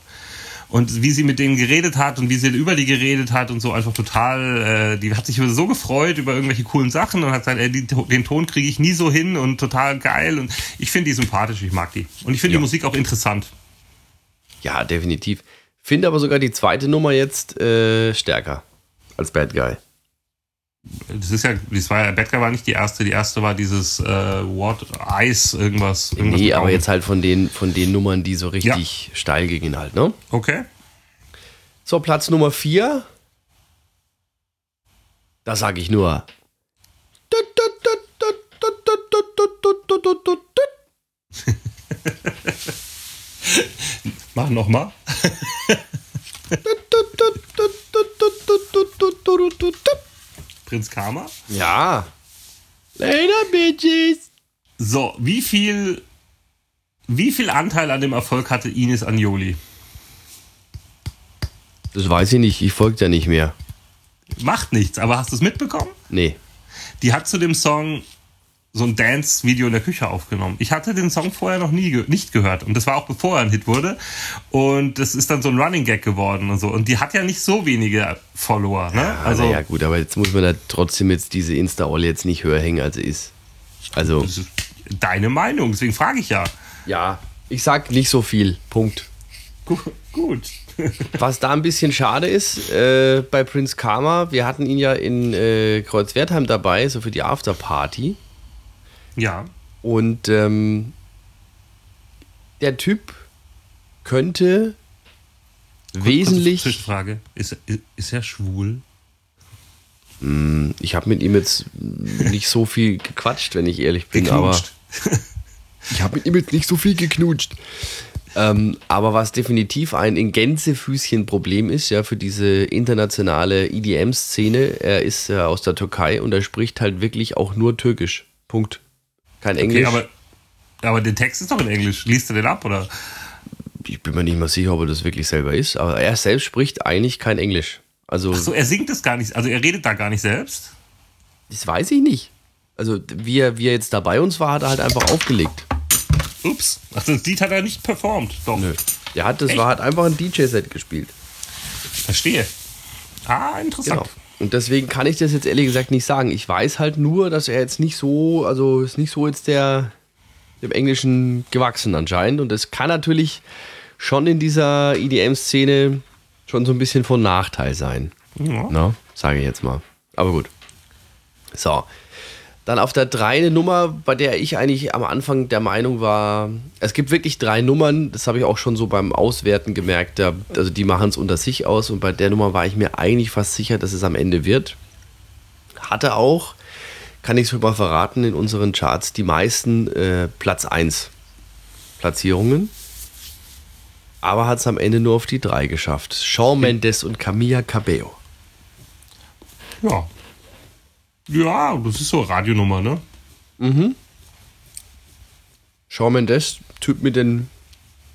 Und wie sie mit denen geredet hat und wie sie über die geredet hat und so einfach total, äh, die hat sich so gefreut über irgendwelche coolen Sachen und hat gesagt, ey, die, den Ton kriege ich nie so hin und total geil und ich finde die sympathisch, ich mag die. Und ich finde Ja. die Musik auch interessant. Ja, definitiv. Finde aber sogar die zweite Nummer jetzt äh, stärker als Bad Guy. Das ist ja, das war ja, Guy war nicht die erste, die erste war dieses äh, What, Ice, irgendwas. irgendwas Nee, aber jetzt halt von den, von den Nummern, die so richtig steil gingen halt, ne? Okay. So, Platz Nummer 4. Da sage ich nur. Mach nochmal. Prinz Karma. Ja. Later, Bitches. So, wie viel, wie viel Anteil an dem Erfolg hatte Ines Agnoli? Das weiß ich nicht, ich folge ja nicht mehr. Macht nichts, aber hast du es mitbekommen? Nee. Die hat zu dem Song so ein Dance-Video in der Küche aufgenommen. Ich hatte den Song vorher noch nie ge nicht gehört und das war auch bevor er ein Hit wurde und das ist dann so ein Running Gag geworden und so und die hat ja nicht so wenige Follower, ne? Also, Also ja gut, aber jetzt muss man da trotzdem jetzt diese Insta-Olle jetzt nicht höher hängen, als sie ist. Also, ist deine Meinung, deswegen frage ich ja. ja, ich sag nicht so viel. Punkt. Gu gut. Was da ein bisschen schade ist, äh, bei Prince Karma, wir hatten ihn ja in äh, Kreuzwertheim dabei, so für die Afterparty. Ja. Und ähm, der Typ könnte wesentlich. Zwischenfrage. Ist, ist, er schwul? Ich habe mit ihm jetzt nicht so viel gequatscht, wenn ich ehrlich bin, aber ich habe mit ihm jetzt nicht so viel geknutscht. Ähm, aber was definitiv ein in Gänsefüßchen Problem ist, ja, für diese internationale EDM-Szene, er ist äh, aus der Türkei und er spricht halt wirklich auch nur Türkisch. Punkt. Kein Okay, Englisch. aber, aber der Text ist doch in Englisch. Liest du den ab oder? ich bin mir nicht mal sicher, ob er das wirklich selber ist, aber er selbst spricht eigentlich kein Englisch. Also, Ach so, er singt es gar nicht, also er redet da gar nicht selbst. das weiß ich nicht. Also, wie er, wie er jetzt da bei uns war, hat er halt einfach aufgelegt. Ups. Ach, das Lied hat er nicht performt. Doch. Nö. Der hat, das Echt? war, hat einfach ein DJ-Set gespielt. Verstehe. Ah, interessant. Genau. Und deswegen kann ich das jetzt ehrlich gesagt nicht sagen. Ich weiß halt nur, dass er jetzt nicht so, also ist nicht so jetzt der dem Englischen gewachsen anscheinend. Und das kann natürlich schon in dieser EDM-Szene schon so ein bisschen von Nachteil sein. Ja. Ne? Sage ich jetzt mal. Aber gut. So. Dann auf der 3 eine Nummer, bei der ich eigentlich am Anfang der Meinung war, es gibt wirklich drei Nummern, das habe ich auch schon so beim Auswerten gemerkt, da, also die machen es unter sich aus und bei der Nummer war ich mir eigentlich fast sicher, dass es am Ende wird. Hatte auch, kann ich es mal verraten, in unseren Charts die meisten äh, Platz 1 Platzierungen, aber hat es am Ende nur auf die 3 geschafft. Shawn Mendes und Camilla Cabello. Ja. Ja, das ist so eine Radionummer, ne? Shawn Mendes, Typ mit den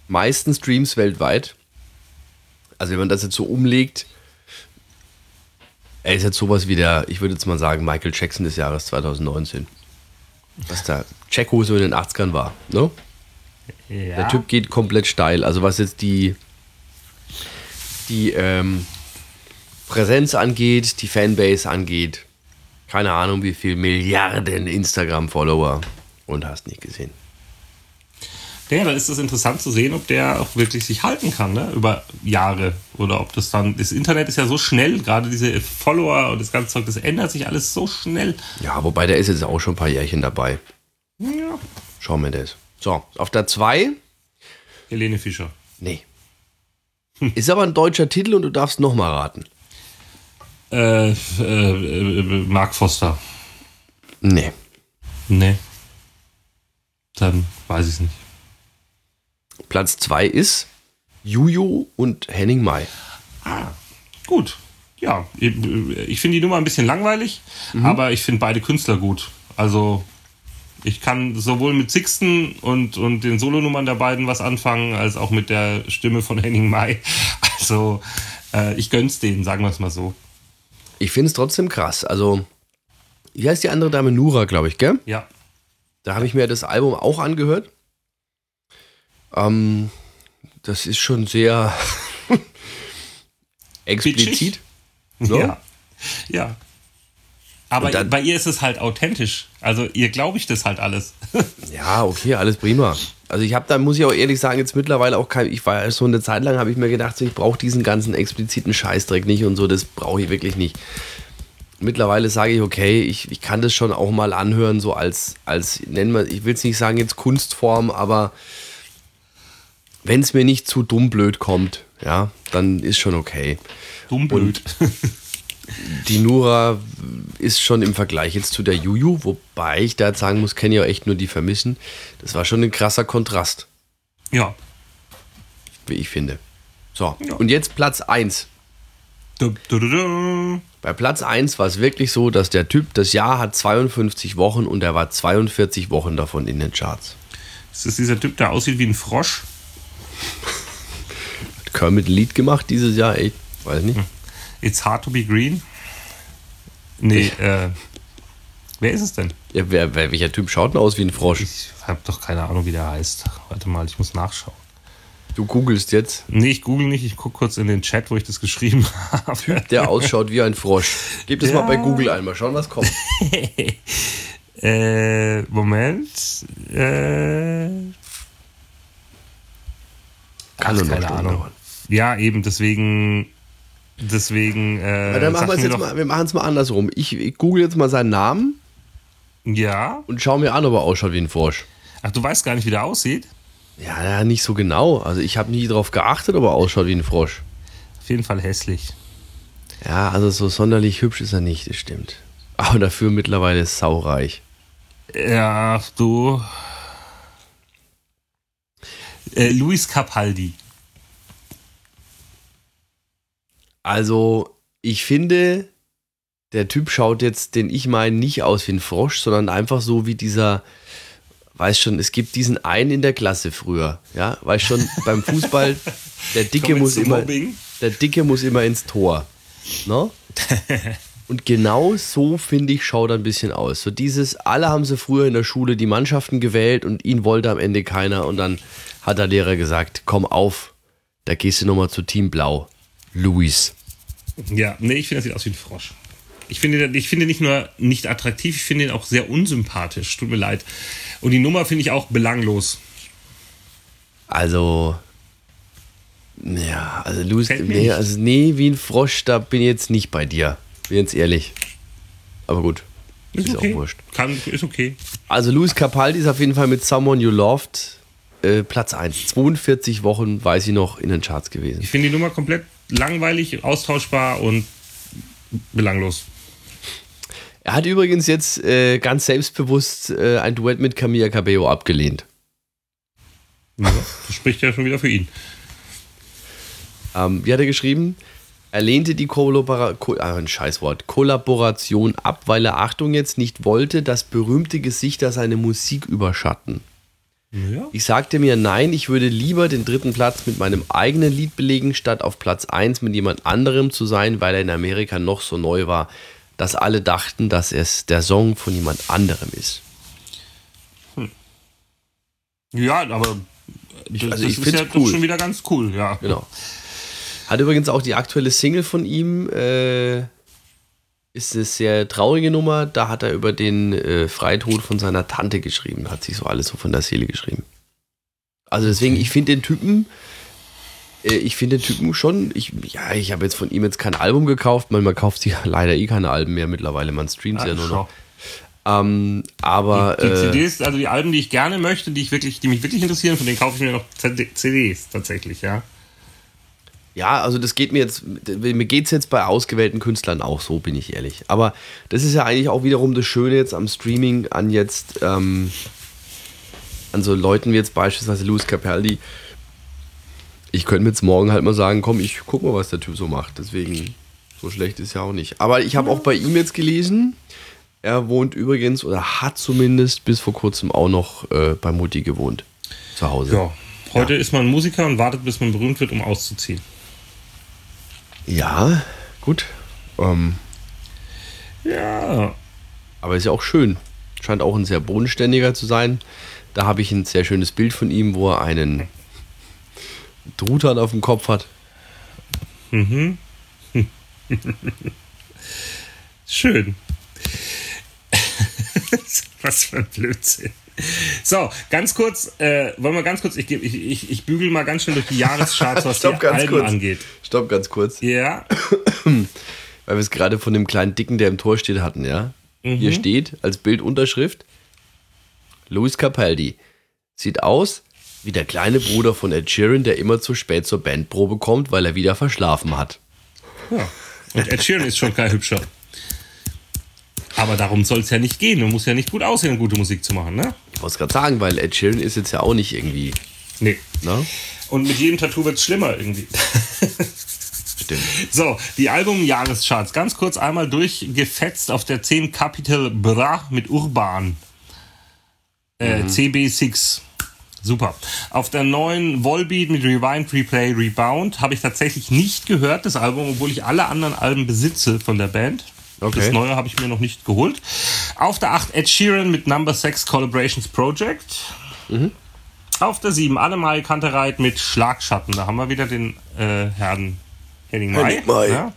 meisten Streams weltweit. Also wenn man das jetzt so umlegt, er ist jetzt sowas wie der, ich würde jetzt mal sagen, Michael Jackson des Jahres 2019. Was der Checo so in den 80ern war. Ne? Ja. Der Typ geht komplett steil. Also was jetzt die, die ähm, Präsenz angeht, die Fanbase angeht, keine Ahnung wie viel Milliarden Instagram-Follower und hast nicht gesehen. Ja, dann ist es interessant zu sehen, ob der auch wirklich sich halten kann, ne? Über Jahre. Oder ob das dann. Das Internet ist ja so schnell, gerade diese Follower und das ganze Zeug, das ändert sich alles so schnell. Ja, wobei der ist jetzt auch schon ein paar Jährchen dabei. Ja. Schauen wir das. So, auf der 2. Helene Fischer. Nee. Ist aber ein deutscher Titel und du darfst nochmal raten. Äh, äh, äh, Mark Foster. Nee. Nee. Dann weiß ich es nicht. Platz 2 ist Juju und Henning Mai. Gut. Ja, ich finde die Nummer ein bisschen langweilig, aber ich finde beide Künstler gut. Also ich kann sowohl mit Sixten und, und den Solonummern der beiden was anfangen, als auch mit der Stimme von Henning Mai. Also äh, ich gönn's denen, sagen wir es mal so. Ich finde es trotzdem krass. Also, wie heißt die andere Dame? Nura, glaube ich, gell? Ja. Da habe ich mir das Album auch angehört. Ähm, das ist schon sehr explizit. So. Ja. Ja. Aber dann- bei ihr ist es halt authentisch. Also ihr glaube ich das halt alles. Ja, okay, alles prima. Also ich habe da, muss ich auch ehrlich sagen, jetzt mittlerweile auch kein, ich war so eine Zeit lang, habe ich mir gedacht, so, ich brauche diesen ganzen expliziten Scheißdreck nicht und so, das brauche ich wirklich nicht. Mittlerweile sage ich, okay, ich, ich kann das schon auch mal anhören, so als, als nennen wir, ich will es nicht sagen jetzt Kunstform, aber wenn es mir nicht zu dumm blöd kommt, ja, dann ist schon okay. Dumm blöd. Die Nura ist schon im Vergleich jetzt zu der Juju, wobei ich da jetzt sagen muss, kenne ja echt nur die vermissen. Das war schon ein krasser Kontrast, ja. wie ich finde. So, Ja. und jetzt Platz 1. Du, du, du, du. Bei Platz 1 war es wirklich so, dass der Typ, das Jahr hat 52 Wochen und er war 42 Wochen davon in den Charts. Ist das dieser Typ, der aussieht wie ein Frosch? Hat Kermit ein Lied gemacht dieses Jahr, ich weiß nicht. It's hard to be green? Nee, äh. Wer ist es denn? Ja, wer, wer, welcher Typ schaut denn aus wie ein Frosch? Ich habe doch keine Ahnung, wie der heißt. Warte mal, ich muss nachschauen. Du googelst jetzt, Nee, ich google nicht. Ich gucke kurz in den Chat, wo ich das geschrieben habe. der ausschaut wie ein Frosch. Gib das mal Ja. bei Google ein, mal schauen, was kommt. äh, Moment. Äh, Kann keine Ahnung. dauern. ja, eben, deswegen. Deswegen. Äh, dann machen wir es jetzt mal, wir machen es mal andersrum. Ich, ich google jetzt mal seinen Namen Ja. und schau mir an, ob er ausschaut wie ein Frosch. Ach, du weißt gar nicht, wie der aussieht? Ja, ja, nicht so genau. Also ich habe nie darauf geachtet, ob er ausschaut wie ein Frosch. Auf jeden Fall hässlich. Ja, also so sonderlich hübsch ist er nicht, das stimmt. Aber dafür mittlerweile saureich. Ja, du. Äh, Luis Capaldi. Also ich finde, der Typ schaut jetzt, den ich meine, nicht aus wie ein Frosch, sondern einfach so wie dieser Weißt schon, es gibt diesen einen in der Klasse früher, ja, weißt schon, beim Fußball, der Dicke muss immer, Mobbing. der Dicke muss immer ins Tor, ne? Und genau so, finde ich, schaut er ein bisschen aus. So dieses, alle haben sie früher in der Schule die Mannschaften gewählt und ihn wollte am Ende keiner. Und dann hat der Lehrer gesagt, komm auf, da gehst du nochmal zu Team Blau. Luis. Ja, nee, ich finde, das sieht aus wie ein Frosch. Ich finde, ich finde nicht nur nicht attraktiv, ich finde ihn auch sehr unsympathisch. Tut mir leid. Und die Nummer finde ich auch belanglos. Also, ja, also Luis, nee, also nee, wie ein Frosch, da bin ich jetzt nicht bei dir. Bin jetzt ehrlich. Aber gut, ist, Ist, okay. auch wurscht. Kann, ist okay. Also Luis Capaldi ist auf jeden Fall mit Someone You Loved äh, Platz 1. 42 Wochen, weiß ich noch, in den Charts gewesen. Ich finde die Nummer komplett langweilig, austauschbar und belanglos. Er hat übrigens jetzt äh, ganz selbstbewusst äh, ein Duett mit Camilla Cabello abgelehnt. Ja, das spricht ja schon wieder für ihn. Ähm, wie hat er geschrieben? Er lehnte die Kollabora Ko ah, ein Scheißwort, Kollaboration ab, weil er, Achtung jetzt, nicht wollte, dass berühmte Gesichter seine Musik überschatten. Ja. Ich sagte mir, nein, ich würde lieber den dritten Platz mit meinem eigenen Lied belegen, statt auf Platz 1 mit jemand anderem zu sein, weil er in Amerika noch so neu war, dass alle dachten, dass es der Song von jemand anderem ist. Ja, aber das, also ich das ist find's ja cool. schon wieder ganz cool, ja. Genau. Hat übrigens auch die aktuelle Single von ihm, äh, ist eine sehr traurige Nummer. Da hat er über den äh, Freitod von seiner Tante geschrieben. Hat sich so alles so von der Seele geschrieben. Also deswegen, ich finde den Typen, äh, ich finde den Typen schon, ich, ja, ich habe jetzt von ihm jetzt kein Album gekauft, weil man kauft sich ja leider eh keine Alben mehr mittlerweile, man streamt sie ja nur noch. Ähm, aber Die äh, CDs, also die Alben, die ich gerne möchte, die ich wirklich, die mich wirklich interessieren, von denen kaufe ich mir noch CD CDs tatsächlich, ja. Ja, also das geht mir jetzt, mir geht es jetzt bei ausgewählten Künstlern auch so, bin ich ehrlich. Aber das ist ja eigentlich auch wiederum das Schöne jetzt am Streaming an jetzt, ähm, an so Leuten wie jetzt beispielsweise Louis Capaldi. Ich könnte mir jetzt morgen halt mal sagen, komm, ich guck mal, was der Typ so macht. Deswegen, so schlecht ist ja auch nicht. Aber ich habe auch bei ihm jetzt gelesen, er wohnt übrigens oder hat zumindest bis vor kurzem auch noch äh, bei Mutti gewohnt. Zu Hause. Ja. Heute ist man Musiker und wartet, bis man berühmt wird, um auszuziehen. Ja, gut. Ähm, Ja. Aber ist ja auch schön. Scheint auch ein sehr bodenständiger zu sein. Da habe ich ein sehr schönes Bild von ihm, wo er einen Truthahn auf dem Kopf hat. Schön. Was für ein Blödsinn. So, ganz kurz, äh, wollen wir ganz kurz, ich, ich, ich, ich bügel mal ganz schnell durch die Jahrescharts, was die Alben angeht. Stopp ganz kurz. Ja, Weil wir es gerade von dem kleinen Dicken, der im Tor steht, hatten, ja? Hier steht als Bildunterschrift Louis Capaldi. Sieht aus wie der kleine Bruder von Ed Sheeran, der immer zu spät zur Bandprobe kommt, weil er wieder verschlafen hat. ja. Und Ed Sheeran ist schon kein hübscher. Aber darum soll es ja nicht gehen. Man muss ja nicht gut aussehen, um gute Musik zu machen, ne? Ich wollte es gerade sagen, weil Ed Sheeran ist jetzt ja auch nicht irgendwie, Nee. ne? Und mit jedem Tattoo wird es schlimmer irgendwie. Stimmt. So, die Album-Jahrescharts. Ganz kurz einmal durchgefetzt auf der 10 Capital Bra mit Urban. Äh, CB6. Super. Auf der neuen Volbeat mit Rewind, Replay, Rebound habe ich tatsächlich nicht gehört, das Album, obwohl ich alle anderen Alben besitze von der Band. Okay. Das neue habe ich mir noch nicht geholt. Auf der 8 Ed Sheeran mit Number 6 Collaborations Project. Auf der 7 Annemai Kantereit mit Schlagschatten. Da haben wir wieder den äh, Herrn Henning May. Henning May. Ja.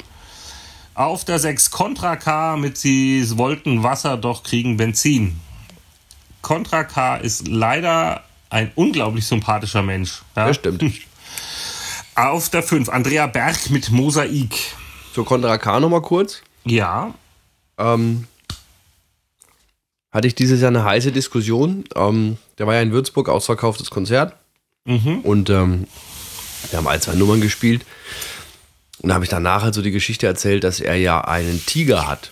Auf der 6 Contra K mit Sie wollten Wasser, doch kriegen Benzin. Contra K ist leider ein unglaublich sympathischer Mensch. Ja? Das stimmt. Auf der 5 Andrea Berg mit Mosaik. Zur Contra K nochmal kurz. Ja, ähm, hatte ich dieses Jahr eine heiße Diskussion. Ähm, der war ja in Würzburg, ausverkauftes Konzert. Und ähm, wir haben ein, zwei Nummern gespielt. Und da habe ich danach halt so die Geschichte erzählt, dass er ja einen Tiger hat.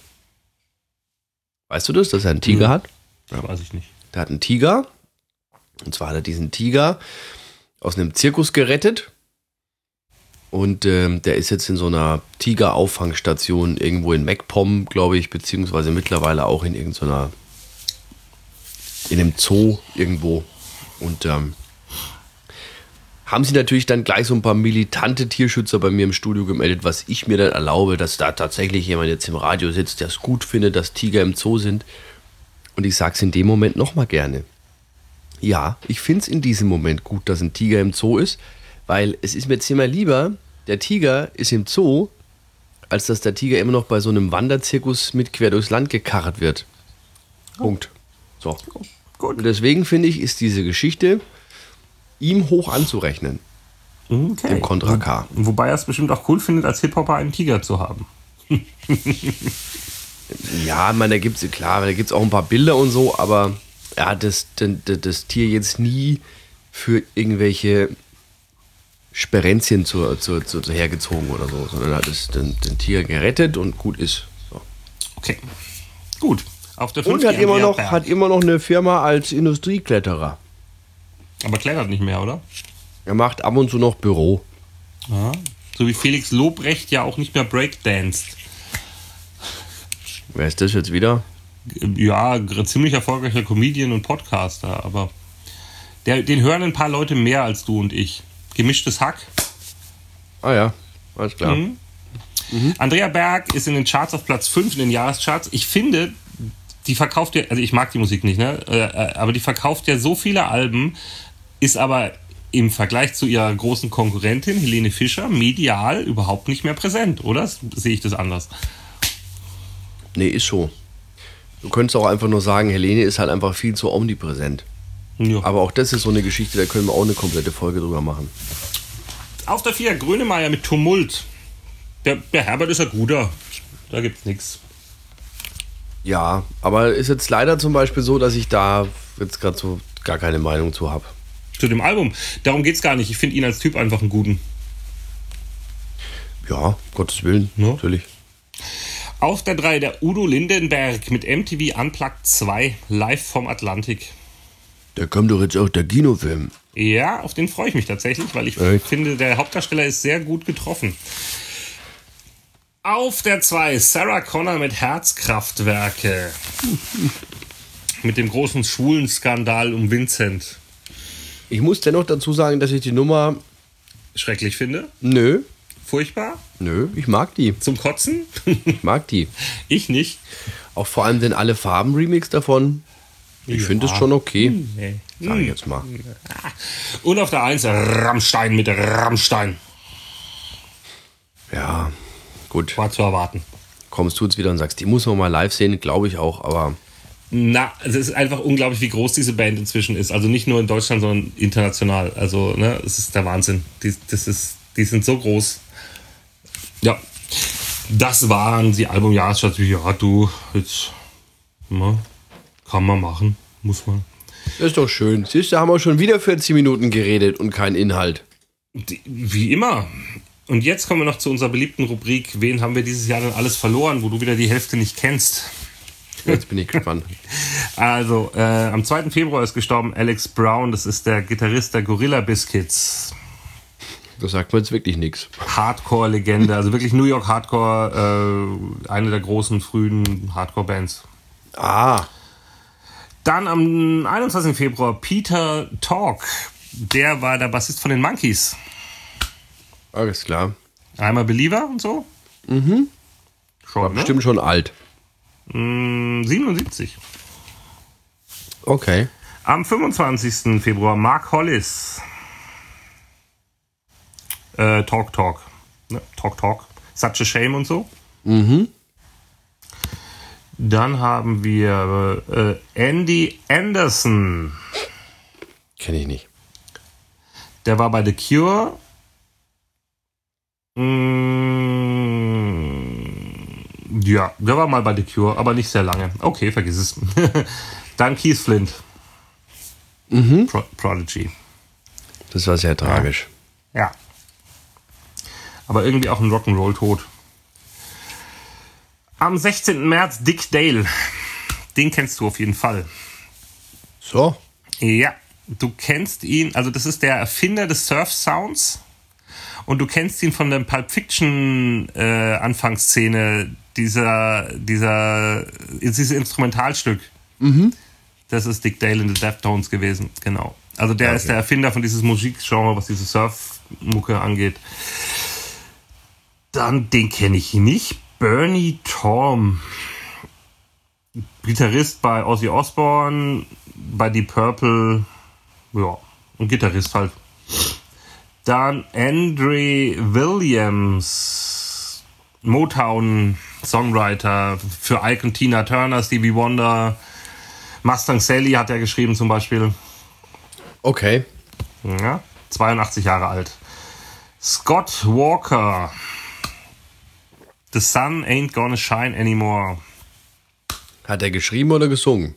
Weißt du das, dass er einen Tiger hat? das weiß ich nicht. Der hat einen Tiger. Und zwar hat er diesen Tiger aus einem Zirkus gerettet. Und ähm, der ist jetzt in so einer Tiger-Auffangstation irgendwo in MacPom, glaube ich, beziehungsweise mittlerweile auch in irgendeiner in einem Zoo irgendwo. Und ähm, haben sie natürlich dann gleich so ein paar militante Tierschützer bei mir im Studio gemeldet, was ich mir dann erlaube, dass da tatsächlich jemand jetzt im Radio sitzt, der es gut findet, dass Tiger im Zoo sind. Und ich sage es in dem Moment nochmal gerne. Ja, ich finde es in diesem Moment gut, dass ein Tiger im Zoo ist, weil es ist mir jetzt immer lieber, der Tiger ist im Zoo, als dass der Tiger immer noch bei so einem Wanderzirkus mit quer durchs Land gekarrt wird. Punkt. So. Gut. Und deswegen finde ich, ist diese Geschichte ihm hoch anzurechnen, Okay. dem Contra K. Wobei er es bestimmt auch cool findet, als Hip-Hopper einen Tiger zu haben. Ja, ich meine, da gibt es, klar, da gibt es auch ein paar Bilder und so, aber er hat das, das, das Tier jetzt nie für irgendwelche Sperenzien zur, zur, zur, zur hergezogen oder so, sondern er hat das, den, den Tier gerettet und gut ist. So. Okay. Gut. Auf der Und 5 hat immer, noch, hat immer noch eine Firma als Industriekletterer. Aber klettert nicht mehr, oder? Er macht ab und zu noch Büro. So wie Felix Lobrecht ja auch nicht mehr breakdanced. Wer ist das jetzt wieder? Ja, ziemlich erfolgreicher Comedian und Podcaster, aber der, den hören ein paar Leute mehr als du und ich. Gemischtes Hack. Ah ja, alles klar. Mhm. Andrea Berg ist in den Charts auf Platz 5 in den Jahrescharts. Ich finde, die verkauft ja, also ich mag die Musik nicht, ne? Äh, äh, aber die verkauft ja so viele Alben, ist aber im Vergleich zu ihrer großen Konkurrentin Helene Fischer medial überhaupt nicht mehr präsent, oder? Sehe ich das anders? Nee, ist so. Du könntest auch einfach nur sagen, Helene ist halt einfach viel zu omnipräsent. Ja. Aber auch das ist so eine Geschichte, da können wir auch eine komplette Folge drüber machen. Auf der 4 Grönemeyer mit Tumult. Der, der Herbert ist ein guter. Da gibt's nichts. Ja, aber ist jetzt leider zum Beispiel so, dass ich da jetzt gerade so gar keine Meinung zu habe. Zu dem Album. Darum geht's gar nicht. Ich finde ihn als Typ einfach einen guten. Ja, Gottes Willen, Ja. natürlich. Auf der 3 der Udo Lindenberg mit MTV Unplugged 2 live vom Atlantik. Da kommt doch jetzt auch der Kinofilm. Ja, auf den freue ich mich tatsächlich, weil ich Echt? finde, der Hauptdarsteller ist sehr gut getroffen. Auf der 2 Sarah Connor mit Herzkraftwerke. mit dem großen schwulen Skandal um Vincent. Ich muss dennoch dazu sagen, dass ich die Nummer. Schrecklich finde. Nö, Furchtbar. nö, ich mag die. Zum Kotzen. Ich mag die. ich nicht. Auch vor allem den Alle Farben Remix davon. Ich finde es schon okay. Nee. Sag ich jetzt mal. Und auf der 1 Rammstein mit Rammstein. Ja, gut. War zu erwarten. Kommst du jetzt wieder und sagst, die muss man mal live sehen, glaube ich auch, aber Na, es ist einfach unglaublich, wie groß diese Band inzwischen ist. Also nicht nur in Deutschland, sondern international. Also, ne, es ist der Wahnsinn. Die, das ist, die sind so groß. Ja. Das waren die Albumjahresschatz. Ja, du, jetzt, na, kann man machen, muss man. das ist doch schön. Siehst du, haben wir schon wieder 40 Minuten geredet und kein Inhalt. Wie immer. Und jetzt kommen wir noch zu unserer beliebten Rubrik. Wen haben wir dieses Jahr denn alles verloren, wo du wieder die Hälfte nicht kennst? Jetzt bin ich gespannt. Also, äh, am 2. Februar ist gestorben Alex Brown. Das ist der Gitarrist der Gorilla Biscuits. Das sagt mir jetzt wirklich nichts. Hardcore-Legende, also wirklich New York Hardcore, äh, eine der großen frühen Hardcore-Bands. Ah, Dann am 21. Februar Peter Talk. Der war der Bassist von den Monkeys. alles klar. Einmal Believer und so. Mhm. Schon, ne? Bestimmt schon alt. Mm, 77. Okay. Am 25. Februar Mark Hollis. Äh, Talk Talk. Ne? Talk Talk. Such a Shame und so. Mhm. Dann haben wir äh, Andy Anderson. Kenne ich nicht. Der war bei The Cure. Mm, ja, der war mal bei The Cure, aber nicht sehr lange. Okay, vergiss es. Dann Keith Flint. Pro Prodigy. Das war sehr tragisch. Ja. Aber irgendwie auch ein Rock'n'Roll-Tod. Am 16. März Dick Dale. Den kennst du auf jeden Fall. So. Ja, du kennst ihn, also das ist der Erfinder des Surf-Sounds. Und du kennst ihn von der Pulp Fiction äh, Anfangsszene, dieser, dieser, diese Instrumentalstück. Das ist Dick Dale in the Deftones gewesen, genau. Also der Okay. ist der Erfinder von dieses Musikgenre, was diese Surf-Mucke angeht. Dann, den kenne ich nicht. Bernie Torm. Gitarrist bei Ozzy Osbourne, bei Deep Purple. Ja, und Gitarrist halt. Dann Andre Williams. Motown Songwriter für Ike und Tina Turner, Stevie Wonder. Mustang Sally hat er geschrieben zum Beispiel. Okay. Ja, 82 Jahre alt. Scott Walker. The sun ain't gonna shine anymore. Hat er geschrieben oder gesungen?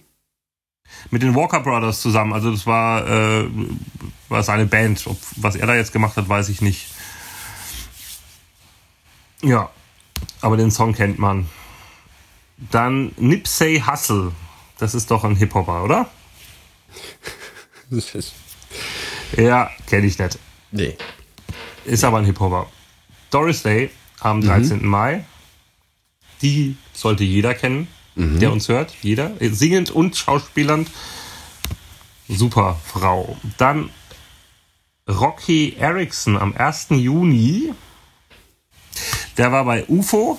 Mit den Walker Brothers zusammen. Also das war, äh, war seine Band. Ob, was er da jetzt gemacht hat, weiß ich nicht. Ja, aber den Song kennt man. Dann Nipsey Hussle. Das ist doch ein Hip-Hopper, oder? Ja, kenne ich nicht. nee. Ist aber ein Hip-Hopper. Doris Day am 13. Mai. Die sollte jeder kennen, der uns hört. Jeder. Singend und schauspielernd. Super Frau. Dann Rocky Erickson am 1. Juni. Der war bei UFO.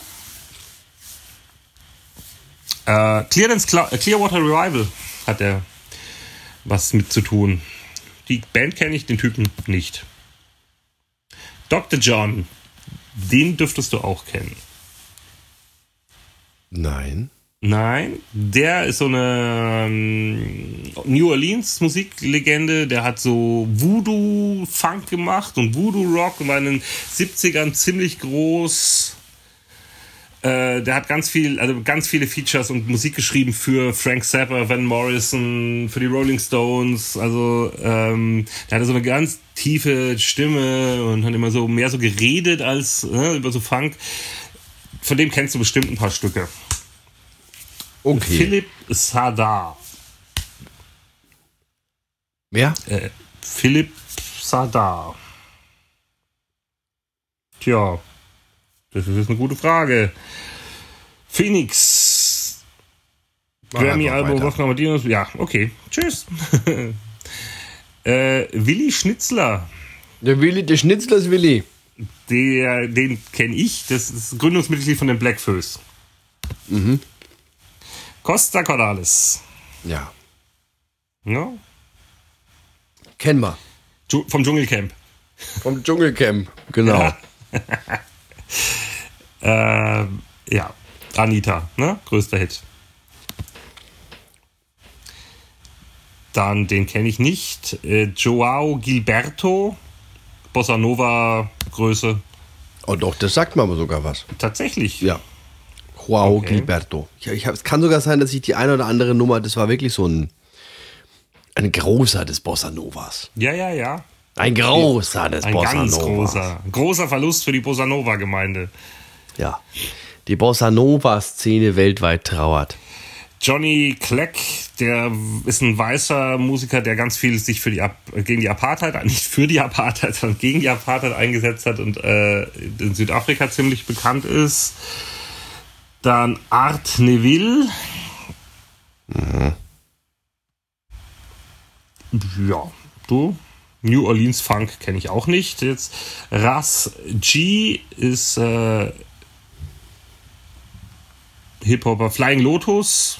Äh, Clearance Cla Clearwater Revival hat er was mit zu tun. Die Band kenne ich, den Typen nicht. Dr. John, den dürftest du auch kennen. Nein. Nein, der ist so eine ähm, New Orleans Musiklegende, der hat so Voodoo-Funk gemacht und Voodoo-Rock und war in den 70ern ziemlich groß. Äh, der hat ganz viel, also ganz viele Features und Musik geschrieben für Frank Zappa, Van Morrison, für die Rolling Stones. Also ähm, der hatte so eine ganz tiefe Stimme und hat immer so mehr so geredet als äh, über so Funk. Von dem kennst du bestimmt ein paar Stücke. Okay. Philipp Sadar. Wer? Äh, Philipp Sadar. Tja, das ist eine gute Frage. Phoenix. Grammy-Album. Wolfgang Amadeus. Ja, okay. Tschüss. äh, Willi Schnitzler. Der Willi, der Schnitzler ist Willi. Der, den kenne ich. Das ist Gründungsmitglied von den Blackfoes. Mhm. Costa Cordalis. Ja. Ja? Kennen wir. Vom Dschungelcamp. Vom Dschungelcamp. Genau. Äh, ja, Anita, ne? Größter Hit. Dann, den kenne ich nicht. Äh, Joao Gilberto, Bossa Nova Größe. Oh doch, das sagt mir aber sogar was. Tatsächlich. Ja. Joao Okay. Gilberto. Ich, ich hab, es kann sogar sein, dass ich die eine oder andere Nummer, das war wirklich so ein, ein großer des Bossa Novas. ja, ja. ja. Ein großer des Ein Bossa ganz Novas. großer. Großer Verlust für die Bossa Nova Gemeinde. Ja. Die Bossa Nova-Szene weltweit trauert. Johnny Clegg, der ist ein weißer Musiker, der ganz viel sich für die gegen die Apartheid, nicht für die Apartheid, sondern gegen die Apartheid eingesetzt hat und äh, in Südafrika ziemlich bekannt ist. Dann Art Neville. Ja, du. New Orleans Funk kenne ich auch nicht. Jetzt Ras G ist äh, Hip-Hopper. Flying Lotus.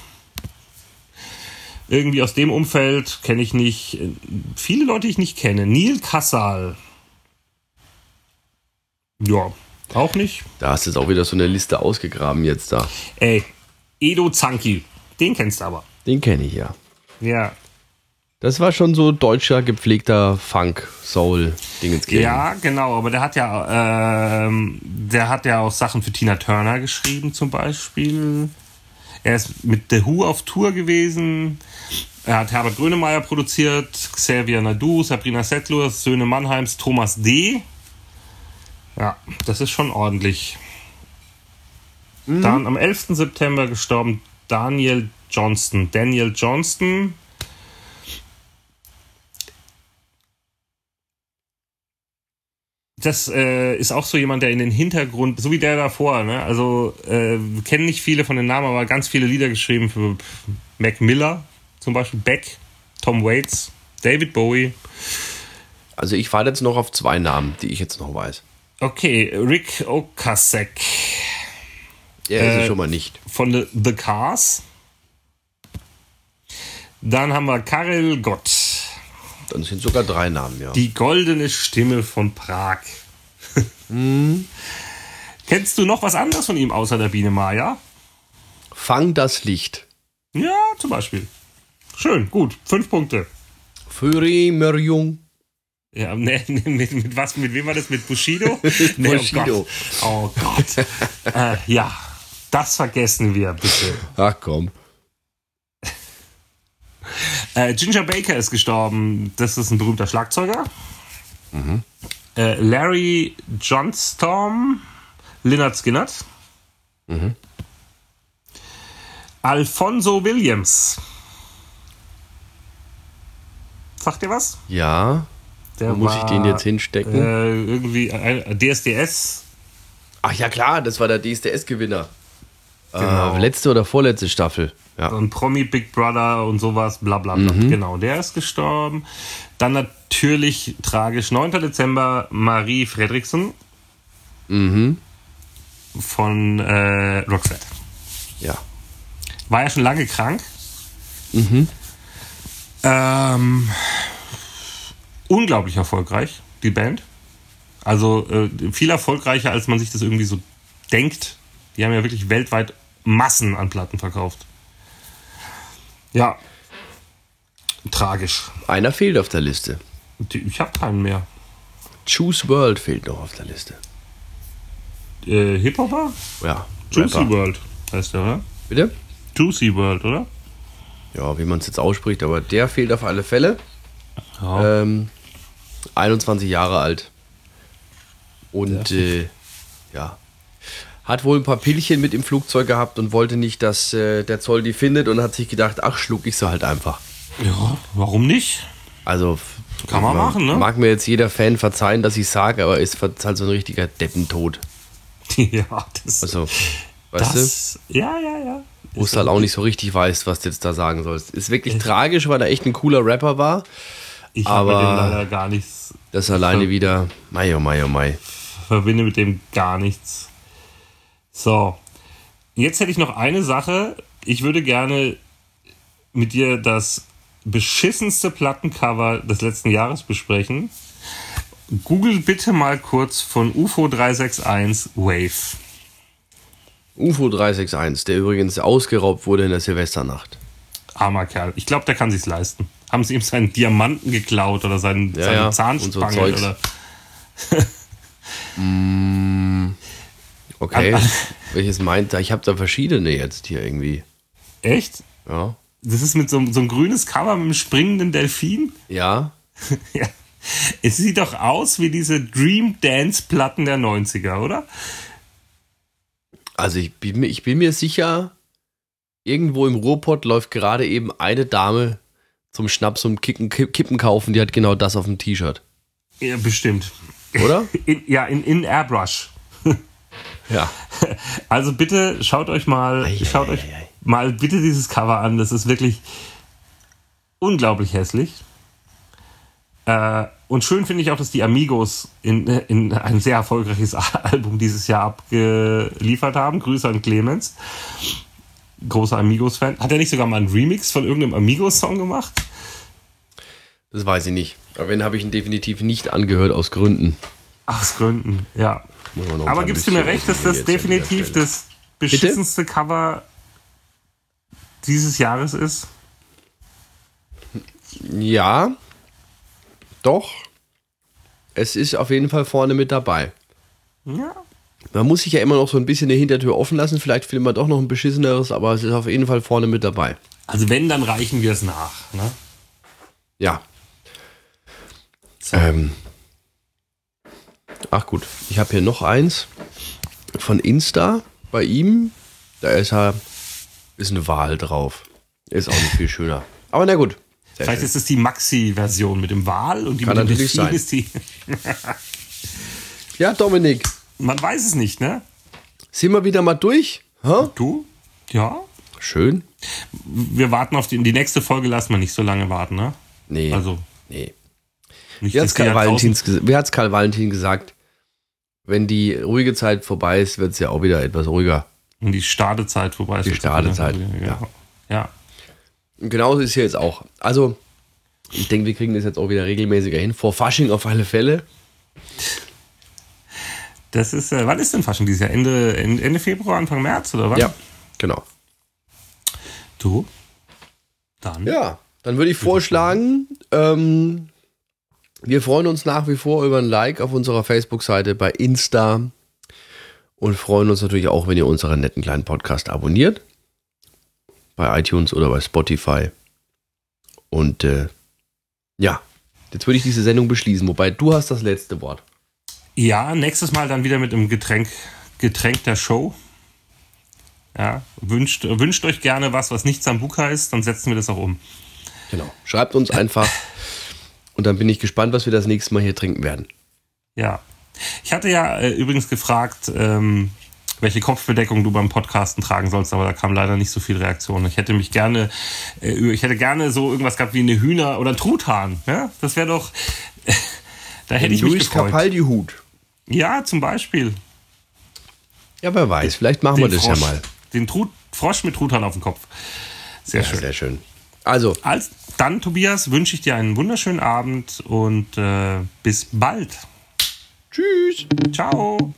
Irgendwie aus dem Umfeld kenne ich nicht. Viele Leute, die ich nicht kenne. Neil Kassal. Ja, auch nicht. Da hast du jetzt auch wieder so eine Liste ausgegraben jetzt da. Ey, Edo Zanki. Den kennst du aber. Den kenne ich ja. Ja. Das war schon so deutscher, gepflegter Funk, Soul, Dingens Ja, genau, aber der hat ja, ähm, der hat ja auch Sachen für Tina Turner geschrieben, zum Beispiel. Er ist mit The Who auf Tour gewesen. Er hat Herbert Grönemeyer produziert, Xavier Nadu, Sabrina Settler, Söhne Mannheims, Thomas D. Ja, das ist schon ordentlich. Dann am 11. September gestorben Daniel Johnston. Daniel Johnston. Das äh, ist auch so jemand, der in den Hintergrund, so wie der davor, ne? Also äh, kennen nicht viele von den Namen, aber ganz viele Lieder geschrieben für Mac Miller zum Beispiel Beck, Tom Waits, David Bowie. Also ich warte jetzt noch auf zwei Namen, die ich jetzt noch weiß. Okay, Rick Okasek Der ist Äh, schon mal nicht. von The, The Cars. Dann haben wir Karel Gott, Dann sind sogar drei Namen, ja. die goldene Stimme von Prag. Kennst du noch was anderes von ihm außer der Biene Maya? Fang das Licht. Ja, zum Beispiel. Schön, gut. Fünf Punkte. Führi Merjung. Ja, ne, ne, mit, mit was? Mit wem war das? Mit Bushido? Nee, Bushido. Oh Gott. Oh Gott. äh, ja, das vergessen wir bitte. Ach komm. Äh, Ginger Baker ist gestorben. Das ist ein berühmter Schlagzeuger. Äh, Larry Johnstorm, Lynyrd Skynyrd. Alfonso Williams. Sagt ihr was? Ja. Der Wo muss ich den jetzt hinstecken? Äh, irgendwie ein, DSDS. Ach ja klar, das war der DSDS-Gewinner. Genau. Äh, letzte oder vorletzte Staffel. Ja. und Promi Big Brother und sowas, bla bla bla. Genau, der ist gestorben. Dann natürlich tragisch, 9. Dezember, Marie Fredriksen von äh, Roxette. ja. War ja schon lange krank. Ähm, unglaublich erfolgreich, die Band. Also äh, viel erfolgreicher, als man sich das irgendwie so denkt. Die haben ja wirklich weltweit Massen an Platten verkauft. Ja. Tragisch. Einer fehlt auf der Liste. Ich habe keinen mehr. Choose World fehlt noch auf der Liste. Äh, Hip-Hopper? Ja. Juicy Rapper. World heißt der, oder? Bitte? Juicy World, oder? Ja, wie man es jetzt ausspricht, aber der fehlt auf alle Fälle. Ja. Ähm, 21 Jahre alt. Und äh, ja. Hat wohl ein paar Pillchen mit im Flugzeug gehabt und wollte nicht, dass äh, der Zoll die findet und hat sich gedacht, ach, schluck ich sie halt einfach. ja, warum nicht? Also Kann man machen, ne? Mag mir jetzt jeder Fan verzeihen, dass ich sage, aber ist halt so ein richtiger Deppentod. ja, das. Also, weißt du? das ja, ja, ja. Wo du halt auch nicht so richtig weißt, was du jetzt da sagen sollst. Ist wirklich tragisch, weil er echt ein cooler Rapper war. Ich habe mit dem leider gar nichts, Das alleine wieder, mei, oh mei, oh mei. verbinde mit dem gar nichts. So, jetzt hätte ich noch eine Sache. Ich würde gerne mit dir das beschissenste Plattencover des letzten Jahres besprechen. Google bitte mal kurz von UFO 361 Wave. UFO 361, der übrigens ausgeraubt wurde in der Silvesternacht. Armer Kerl. Ich glaube, der kann sich's leisten. Haben sie ihm seinen Diamanten geklaut oder seinen, Ja, seine ja, Zahnspange so oder Okay, An- welches meint er? Ich habe da verschiedene jetzt hier irgendwie. echt? Ja. Das ist mit so, so ein grünes Cover mit einem springenden Delfin. Ja, Ja. Es sieht doch aus wie diese Dream Dance Platten der 90er, oder? also ich bin, mir- ich bin mir sicher, irgendwo im Ruhrpott läuft gerade eben eine Dame zum Schnaps und Kicken, Kipp- Kippen kaufen, die hat genau das auf dem T-Shirt. Ja, bestimmt. Oder? In, ja, in, in Airbrush. Ja. Also bitte schaut euch mal, Ei, schaut ei, euch ei, ei. mal bitte dieses Cover an. Das ist wirklich unglaublich hässlich. Äh, und schön finde ich auch, dass die Amigos in, in ein sehr erfolgreiches Album dieses Jahr abgeliefert haben. Grüße an Clemens. Großer Amigos-Fan. Hat er nicht sogar mal einen Remix von irgendeinem Amigos-Song gemacht? Das weiß ich nicht. Aber wenn habe ich ihn definitiv nicht angehört aus Gründen. Aus Gründen, ja. Aber gibst du mir recht, dass das definitiv das beschissenste Cover dieses Jahres ist? Ja, doch. Es ist auf jeden Fall vorne mit dabei. Ja. Man muss sich ja immer noch so ein bisschen eine Hintertür offen lassen. Vielleicht findet man doch noch ein beschisseneres, aber es ist auf jeden Fall vorne mit dabei. Also wenn, dann reichen wir es nach. Ne? Ja. Ähm. Ach gut, ich habe hier noch eins von Insta bei ihm. Da ist er, ist eine Wahl drauf. Ist auch nicht viel schöner. Aber na gut. Vielleicht schön. ist es die Maxi-Version mit dem Wal und die Kann mit dem Delfin sein. ist die. Ja, Dominik, Man weiß es nicht, ne? sind wir wieder mal durch? Hä? Du? Ja? Schön. Wir warten auf die, die nächste Folge, lassen wir nicht so lange warten, ne? Nee. Also, nee. Nicht, Wie hat Karl, Valentins, wie hat's Karl Valentin gesagt? Wenn die ruhige Zeit vorbei ist, wird es ja auch wieder etwas ruhiger. Und die Stadezeit vorbei ist. Die Stadezeit, ja. Ja. Und genauso ist hier jetzt auch. Also, ich denke, wir kriegen das jetzt auch wieder regelmäßiger hin. Vor Fasching auf alle Fälle. Das ist, äh, wann ist denn Fasching dieses Jahr? Ende, Ende Ende Februar, Anfang März oder was? Ja, genau. Du? Dann? Ja, dann würde ich vorschlagen, ähm, wir freuen uns nach wie vor über ein Like auf unserer Facebook-Seite bei Insta und freuen uns natürlich auch, wenn ihr unseren netten kleinen Podcast abonniert. Bei iTunes oder bei Spotify. Und äh, ja, jetzt würde ich diese Sendung beschließen, wobei du hast das letzte Wort. Ja, nächstes Mal dann wieder mit einem Getränk, Getränk der Show. Ja, wünscht, wünscht euch gerne was, was nicht Sambuka ist, dann setzen wir das auch um. Genau. Schreibt uns einfach und dann bin ich gespannt, was wir das nächste Mal hier trinken werden. Ja. Ich hatte ja äh, übrigens gefragt, ähm, welche Kopfbedeckung du beim Podcasten tragen sollst, aber da kam leider nicht so viel Reaktion. Ich hätte mich gerne, äh, ich hätte gerne so irgendwas gehabt wie eine Hühner- oder Truthahn. Ja? Das wäre doch, da hätte ich mich Luis gefreut. Capaldi-Hut. Ja, zum Beispiel. Ja, wer weiß, vielleicht machen wir Den das Frosch. ja mal. Den Trut, Frosch mit Truthahn auf dem Kopf. Sehr Ja, schön. sehr schön. Also, Als, dann, Tobias, wünsche ich dir einen wunderschönen Abend und äh, bis bald. tschüss. Ciao.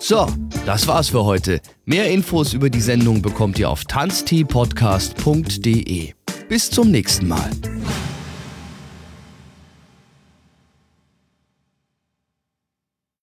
So, das war's für heute. Mehr Infos über die Sendung bekommt ihr auf tanzteepodcast.de. Bis zum nächsten Mal.